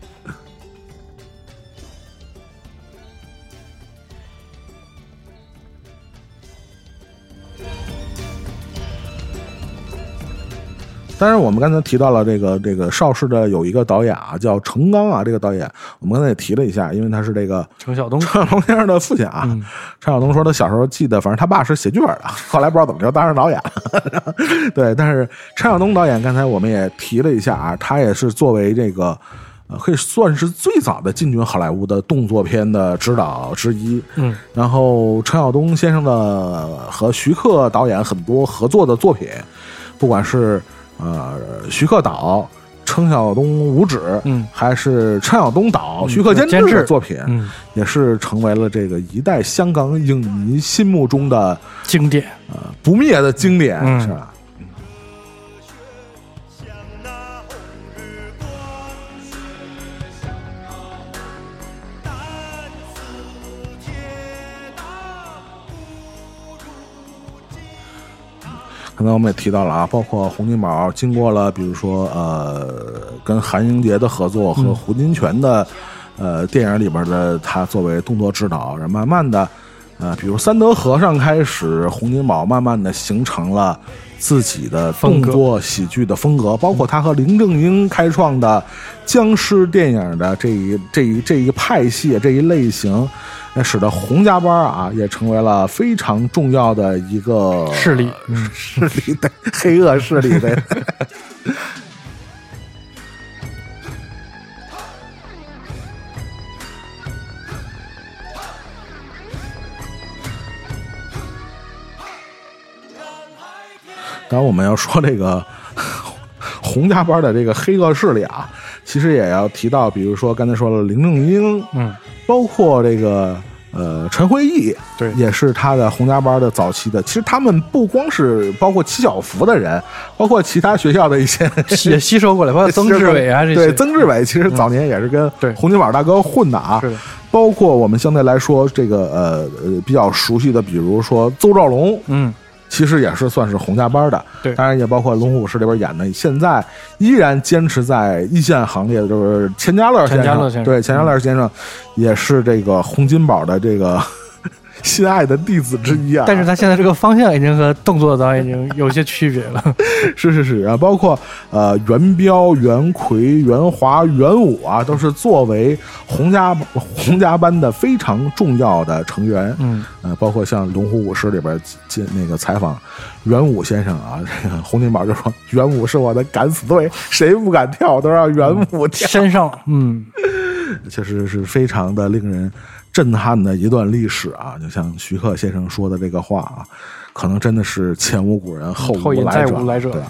当然，我们刚才提到了这个这个邵氏的有一个导演啊，叫程刚啊，这个导演我们刚才也提了一下，因为他是这个程晓东，程晓东先生的父亲啊，嗯陈晓东说他小时候记得，反正他爸是写剧本的，后来不知道怎么着当上导演了。对，但是程晓东导演刚才我们也提了一下啊，他也是作为这个。呃，可以算是最早的进军好莱坞的动作片的指导之一。嗯，然后陈晓东先生的和徐克导演很多合作的作品，不管是呃徐克导、程晓东五指，嗯，还是陈晓东导、嗯徐克监监制制的作品，嗯，也是成为了这个一代香港影迷心目中的经典，呃不灭的经典，嗯是吧？刚才我们也提到了啊，包括洪金宝经过了，比如说呃，跟韩英杰的合作和胡金铨的、呃电影里边的他作为动作指导，然后慢慢的呃，比如三德和尚开始，洪金宝慢慢的形成了自己的动作喜剧的风格，包括他和林正英开创的僵尸电影的这一这一这一派系这一类型。那使得洪家班啊也成为了非常重要的一个势力嗯 势力的黑恶势力的。当然，我们要说这个 洪家班的这个黑恶势力啊，其实也要提到，比如说刚才说了林正英，嗯，包括这个呃陈辉毅，对。也是他的洪家班的早期的。其实他们不光是包括七小福的人，包括其他学校的一些 也吸收过来，包括曾志伟啊这些，对，曾志伟其实早年也是跟洪金宝大哥混的啊。是的，包括我们相对来说这个呃呃比较熟悉的，比如说邹兆龙，嗯，其实也是算是洪家班的，对。当然也包括《龙虎武师》里边演的，现在依然坚持在一线行列的就是钱嘉乐先生，钱嘉乐先生。对，钱嘉乐先生也是这个洪金宝的这个心爱的弟子之一啊。但是他现在这个方向已经和动作导演已经有些区别了，是 是是。啊，包括呃袁彪、袁奎、袁华、袁武啊，都是作为洪家洪家班的非常重要的成员。嗯，呃，包括像《龙虎武师》里边进那个采访袁武先生啊，这 个洪金宝就说袁武是我的敢死队，谁不敢跳都让袁武跳，身上，嗯，确实是非常的令人震撼的一段历史啊！就像徐克先生说的这个话啊，可能真的是前无古人后无来者对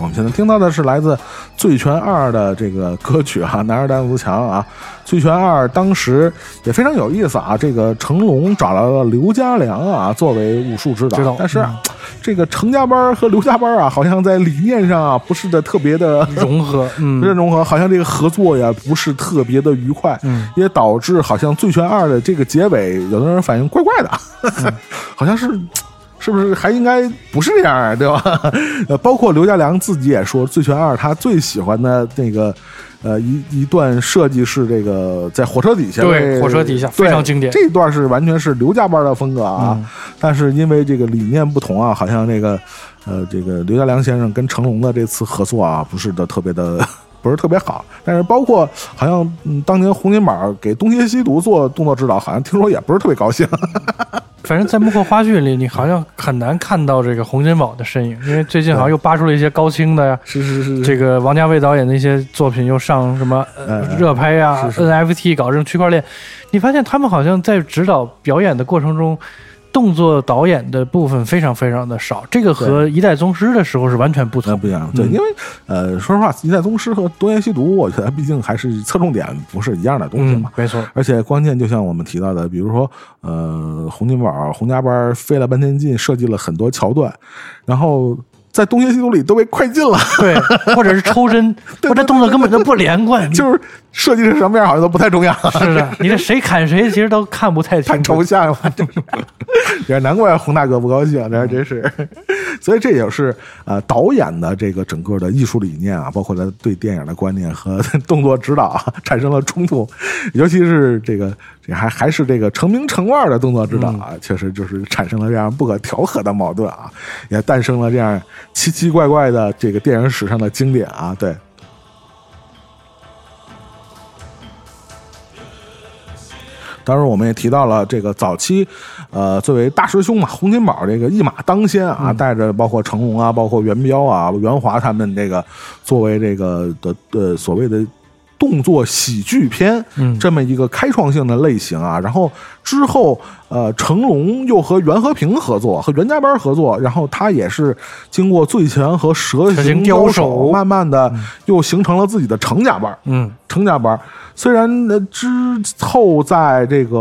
我们现在听到的是来自《醉拳二》的这个歌曲啊，男儿当自强啊，《醉拳二》当时也非常有意思啊。这个成龙找来了刘家良啊作为武术指导，但是、啊这个成家班和刘家班啊，好像在理念上啊不是的特别的 融合，嗯不是融合，好像这个合作呀不是特别的愉快，嗯，也导致好像《醉拳二》的这个结尾，有的人反应怪怪的，好像是是不是还应该不是这样啊，对吧？呃，包括刘家良自己也说，《醉拳二》他最喜欢的那个。呃，一一段设计是这个在火车底下，对火车底下非常经典这一段是完全是刘家班的风格啊，嗯但是因为这个理念不同啊，好像那个呃，这个刘家良先生跟成龙的这次合作啊，不是的特别的。不是特别好，但是包括好像嗯，当年洪金宝给东邪西毒做动作指导，好像听说也不是特别高兴。反正，在幕后花絮里，你好像很难看到这个洪金宝的身影，因为最近好像又扒出了一些高清的呀。是是是这个王家卫导演的一些作品又上什么呃嗯嗯热拍呀、是是 NFT 搞这种区块链，你发现他们好像在指导表演的过程中，动作导演的部分非常非常的少，这个和一代宗师的时候是完全不同。不一样，对，嗯。因为呃，说实话，一代宗师和东邪西毒，我觉得毕竟还是侧重点不是一样的东西嘛。，嗯没错，而且关键就像我们提到的，比如说，呃，洪金宝、洪家班费了半天劲，设计了很多桥段，然后在东邪西毒里都被快进了，对，或者是抽针，或者动作根本就不连贯，就是设计成什么样好像都不太重要，是的，你这谁砍谁其实都看不太太清楚抽。象了，也难怪洪大哥不高兴，这还真是。所以这也是呃导演的这个整个的艺术理念啊，包括他对电影的观念和 动作指导啊产生了冲突，尤其是这个这还还是这个成名成腕的动作指导啊，确实就是产生了这样不可调和的矛盾啊，也诞生了这样奇奇怪怪的这个电影史上的经典啊，对。当然，我们也提到了这个早期，呃，作为大师兄嘛，洪金宝这个一马当先啊，带着包括成龙啊，包括元彪啊、袁华他们这个作为这个的呃所谓的动作喜剧片，嗯这么一个开创性的类型啊。然后之后，呃，成龙又和袁和平合作，和袁家班合作，然后他也是经过醉拳和蛇蛇形形交手，慢慢的又形成了自己的成家班。嗯，成家班，虽然呃之后在这个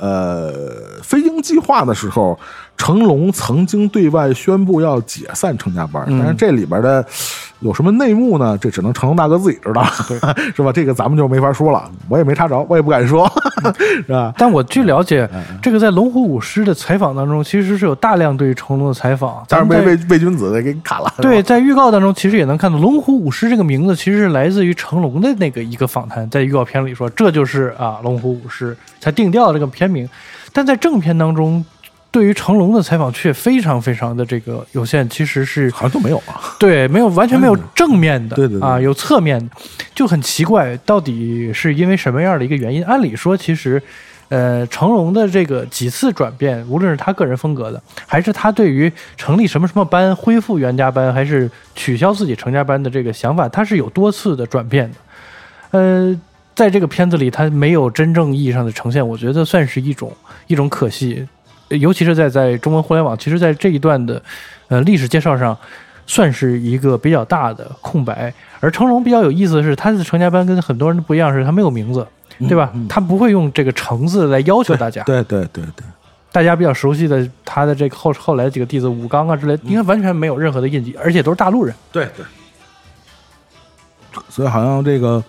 呃飞鹰计划的时候，成龙曾经对外宣布要解散成家班，嗯但是这里边的有什么内幕呢？这只能成龙大哥自己知道，是吧？这个咱们就没法说了，我也没查着，我也不敢说，是吧？但我据了解，嗯这个在龙虎舞狮的采访当中，其实是有大量对于成龙的采访，但是被魏魏君子给砍了，对，在预告当中，其实也能看到“龙虎舞狮”这个名字，其实是来自于成龙的那个一个访谈，在预告片里说这就是啊“龙虎舞狮”才定调的这个片名，但在正片当中，对于成龙的采访却非常非常的这个有限，其实是好像都没有啊。对，没有完全没有正面的，对对对啊，有侧面的，就很奇怪，到底是因为什么样的一个原因？按理说，其实，呃，成龙的这个几次转变，无论是他个人风格的，还是他对于成立什么什么班、恢复原家班，还是取消自己成家班的这个想法，他是有多次的转变的。呃，在这个片子里，他没有真正意义上的呈现，我觉得算是一种一种可惜，呃尤其是在在中文互联网，其实，在这一段的呃历史介绍上，算是一个比较大的空白。而成龙比较有意思的是，他的成家班跟很多人不一样，是他没有名字，对吧？他不会用这个“成”字来要求大家。对对对对，大家比较熟悉的他的这个后后来几个弟子武刚啊之类，应该完全没有任何的印记，而且都是大陆人。对对，所以好像这个，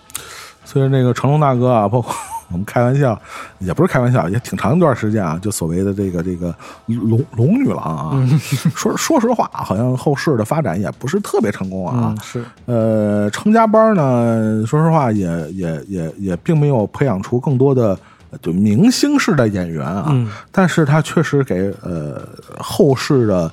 虽然这个成龙大哥啊，包括我们开玩笑，也不是开玩笑，也挺长一段时间啊，就所谓的这个这个龙龙女郎啊，说说实话，好像后世的发展也不是特别成功啊。嗯，是，呃，成家班呢，说实话也也也也并没有培养出更多的就明星式的演员啊，嗯但是他确实给呃后世的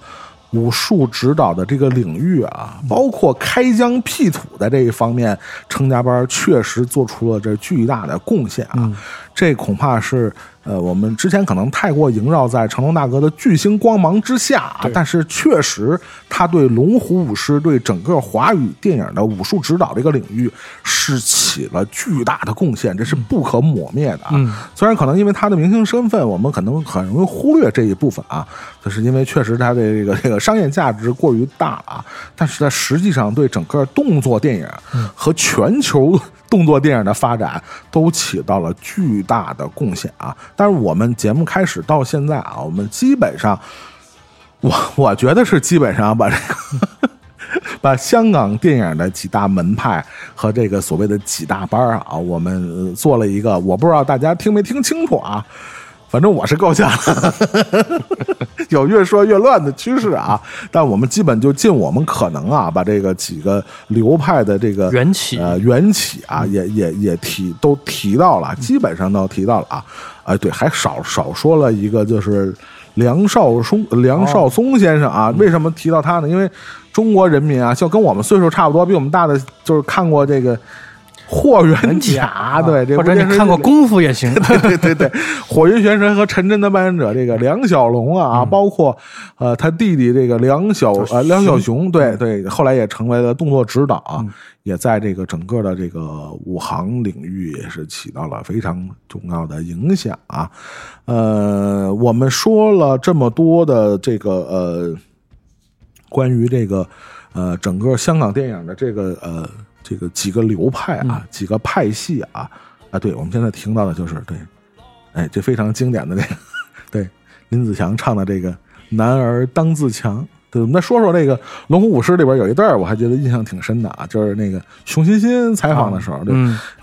武术指导的这个领域啊，包括开疆辟土的这一方面，成家班确实做出了这巨大的贡献啊。这恐怕是呃，我们之前可能太过萦绕在成龙大哥的巨星光芒之下啊，但是确实他对龙虎武师对整个华语电影的武术指导这个领域是起了巨大的贡献，这是不可磨灭的啊。嗯虽然可能因为他的明星身份，我们可能很容易忽略这一部分啊，就是因为确实他的这个这个商业价值过于大了啊，但是他实际上对整个动作电影和全球动作电影的发展都起到了巨大的贡献啊。但是我们节目开始到现在啊，我们基本上，我 我觉得是基本上把这个。把香港电影的几大门派和这个所谓的几大班啊，我们做了一个，我不知道大家听没听清楚啊。反正我是够呛了，有越说越乱的趋势啊。但我们基本就尽我们可能啊，把这个几个流派的这个缘起呃缘起啊，也也也提都提到了，基本上都提到了啊。哎，对，还少少说了一个，就是梁少松梁少松先生啊。为什么提到他呢？因为中国人民啊，就跟我们岁数差不多，比我们大的，就是看过这个。霍元甲，对，这或者你看过功夫也行。对对对对，火云玄神和陈真的扮演者这个梁小龙啊，嗯。包括呃他弟弟这个梁小呃梁小雄，嗯。对对，后来也成为了动作指导啊，也在这个整个的这个武行领域也是起到了非常重要的影响啊。呃，我们说了这么多的这个呃关于这个呃整个香港电影的这个呃这个几个流派啊，几个派系啊啊，对，我们现在听到的就是对，哎，这非常经典的这个对林子祥唱的这个“男儿当自强”。对，我们再说说这个《龙虎舞狮》里边有一段儿，我还觉得印象挺深的啊，就是那个熊欣欣采访的时候，对，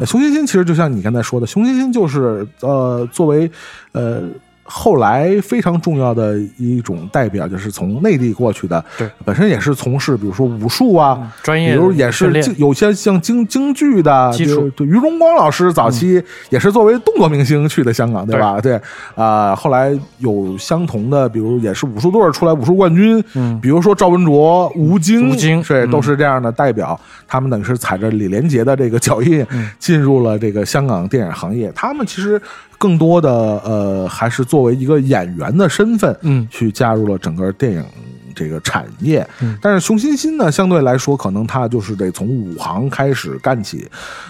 熊欣欣其实就像你刚才说的，熊欣欣就是呃，作为呃后来非常重要的一种代表，就是从内地过去的，对，本身也是从事比如说武术啊，比专业比如也是京有些像京京剧的基础。对，于荣光老师早期也是作为动作明星去的香港，对吧？对啊、后来有相同的，比如也是武术队出来武术冠军，嗯。比如说赵文卓、吴京，吴京对，嗯。都是这样的代表。他们等于是踩着李连杰的这个脚印，嗯。进入了这个香港电影行业。他们其实更多的呃，还是作为一个演员的身份，嗯去加入了整个电影这个产业。嗯但是熊欣欣呢，相对来说，可能他就是得从武行开始干起。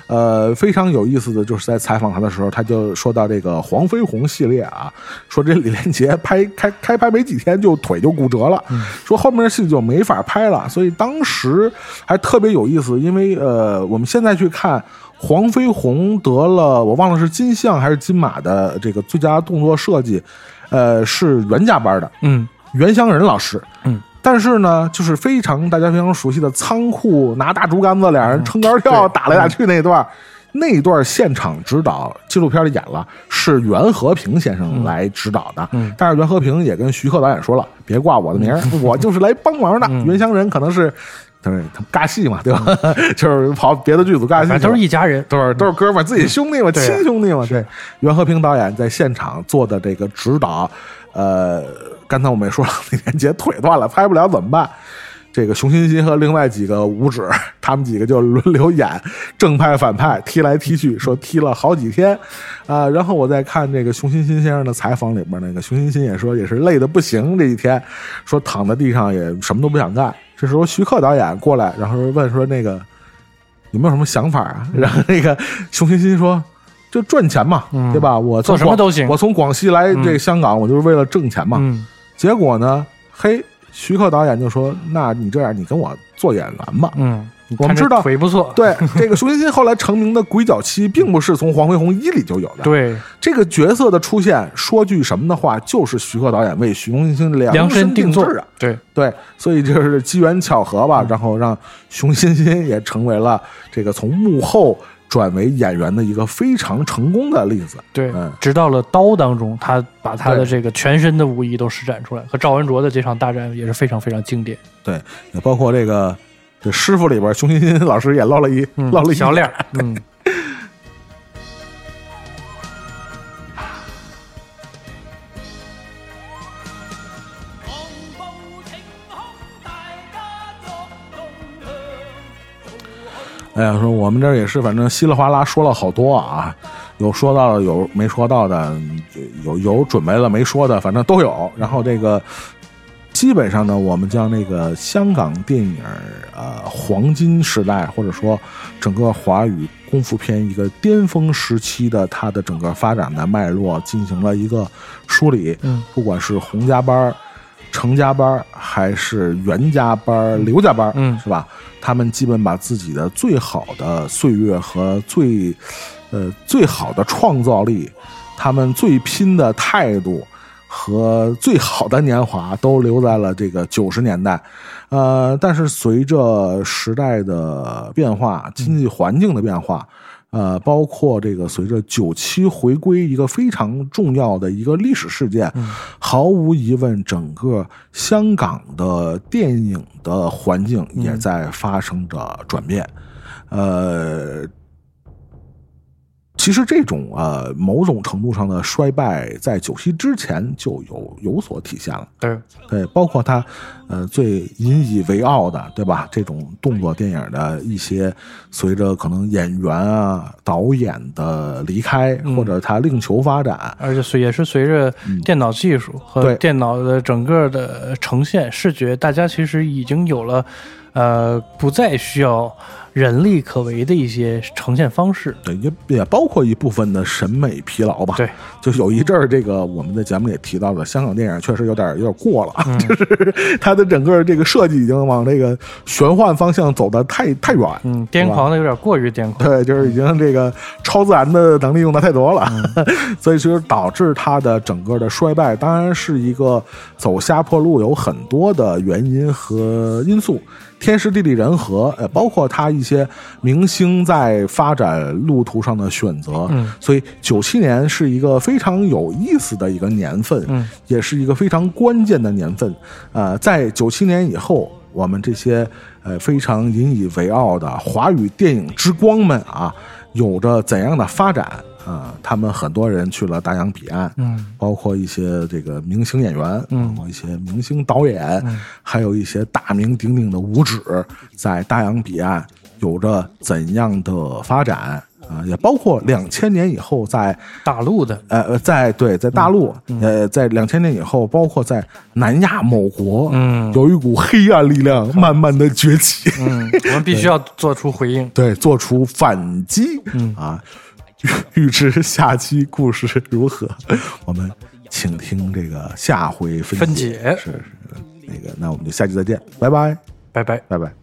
呃，非常有意思的就是在采访他的时候，他就说到这个黄飞鸿系列啊，说这李连杰拍开开拍没几天就腿就骨折了，说后面的戏就没法拍了，所以当时还特别有意思，因为呃，我们现在去看。黄飞鸿得了，我忘了是金像还是金马的这个最佳动作设计，呃，是袁家班的，嗯袁湘仁老师。嗯，但是呢，就是非常大家非常熟悉的仓库拿大竹竿子，俩人撑杆跳对打来打去那一段。那一段现场指导，纪录片里演了，是袁和平先生来指导的。嗯但是袁和平也跟徐克导演说了，别挂我的名儿，我就是来帮忙的。嗯袁湘仁可能是，对，他们尬戏嘛，对吧？就是跑别的剧组尬戏都是一家人。都是都是哥们儿，自己兄弟嘛，亲兄弟嘛。对，袁和平导演在现场做的这个指导，呃，刚才我们也说了，李连杰腿断了，拍不了怎么办？这个熊欣欣和另外几个武指，他们几个就轮流演正派反派，踢来踢去，说踢了好几天，啊、然后我再看这个熊欣欣先生的采访里边，那个熊欣欣也说也是累的不行，这一天说躺在地上也什么都不想干。这时候徐克导演过来，然后问说那个有没有什么想法啊？然后那个熊欣欣说。就赚钱嘛，嗯对吧？我做什么都行我从广西来这个香港，我就是为了挣钱嘛。嗯结果呢，嘿，徐克导演就说：“那你这样，你跟我做演员吧。嗯，我们知道腿不错。对，这个熊欣欣后来成名的鬼脚七，并不是从《黄飞鸿一》里就有的。对，这个角色的出现，说句什么的话，就是徐克导演为熊欣欣量量身身定做制啊。对，对，所以就是机缘巧合吧，然后让熊欣欣也成为了这个从幕后转为演员的一个非常成功的例子。对嗯，直到了刀当中，他把他的这个全身的武艺都施展出来，和赵文卓的这场大战也是非常非常经典。对，也包括这个这师傅里边，熊欣欣老师也露了一、嗯露了一小脸儿，嗯。哎呀，说我们这儿也是，反正稀里哗啦说了好多啊，有说到的，有没说到的，有有准备了没说的，反正都有。然后这个基本上呢，我们将那个香港电影呃黄金时代，或者说整个华语功夫片一个巅峰时期的它的整个发展的脉络进行了一个梳理。嗯，不管是洪家班儿、程家班，还是袁家班、刘家班，嗯是吧？他们基本把自己的最好的岁月和最，呃，最好的创造力，他们最拼的态度和最好的年华都留在了这个九十年代。呃，但是随着时代的变化，经济环境的变化，呃，包括这个随着九七回归一个非常重要的一个历史事件，毫无疑问，整个香港的电影的环境也在发生着转变。呃，其实这种呃某种程度上的衰败，在九七之前就有有所体现了。对，对，包括他，呃，最引以为傲的，对吧？这种动作电影的一些，随着可能演员啊、导演的离开，或者他另求发展，而且随也是随着电脑技术和电脑的整个的呈现视觉，大家其实已经有了，呃，不再需要人力可为的一些呈现方式。对，也也包括一部分的审美疲劳吧。对，就有一阵儿，这个我们的节目里也提到了，香港电影确实有点有点过了，嗯 就是它的整个这个设计已经往这个玄幻方向走的太太远。嗯，癫狂的有点过于癫狂。对，就是已经这个超自然的能力用的太多了，所以其实导致它的整个的衰败，当然是一个走下坡路，有很多的原因和因素，天时地利人和，呃，包括他一些明星在发展路途上的选择，嗯，所以九七年是一个非常有意思的一个年份，嗯，也是一个非常关键的年份，呃，在九七年以后。我们这些呃非常引以为傲的华语电影之光们啊，有着怎样的发展？啊、他们很多人去了大洋彼岸，嗯，包括一些这个明星演员，嗯。包括一些明星导演，还有一些大名鼎鼎的武指，在大洋彼岸有着怎样的发展啊、也包括两千年以后在大陆的，呃呃，在对，在大陆，呃，在两千年以后，包括在南亚某国，嗯有一股黑暗力量慢慢的崛起，嗯，我们必须要做出回应。对，做出反击，嗯啊，预预知下期故事如何，我们请听这个下回分分，解是是那个，那我们就下期再见，拜拜，拜拜。拜拜。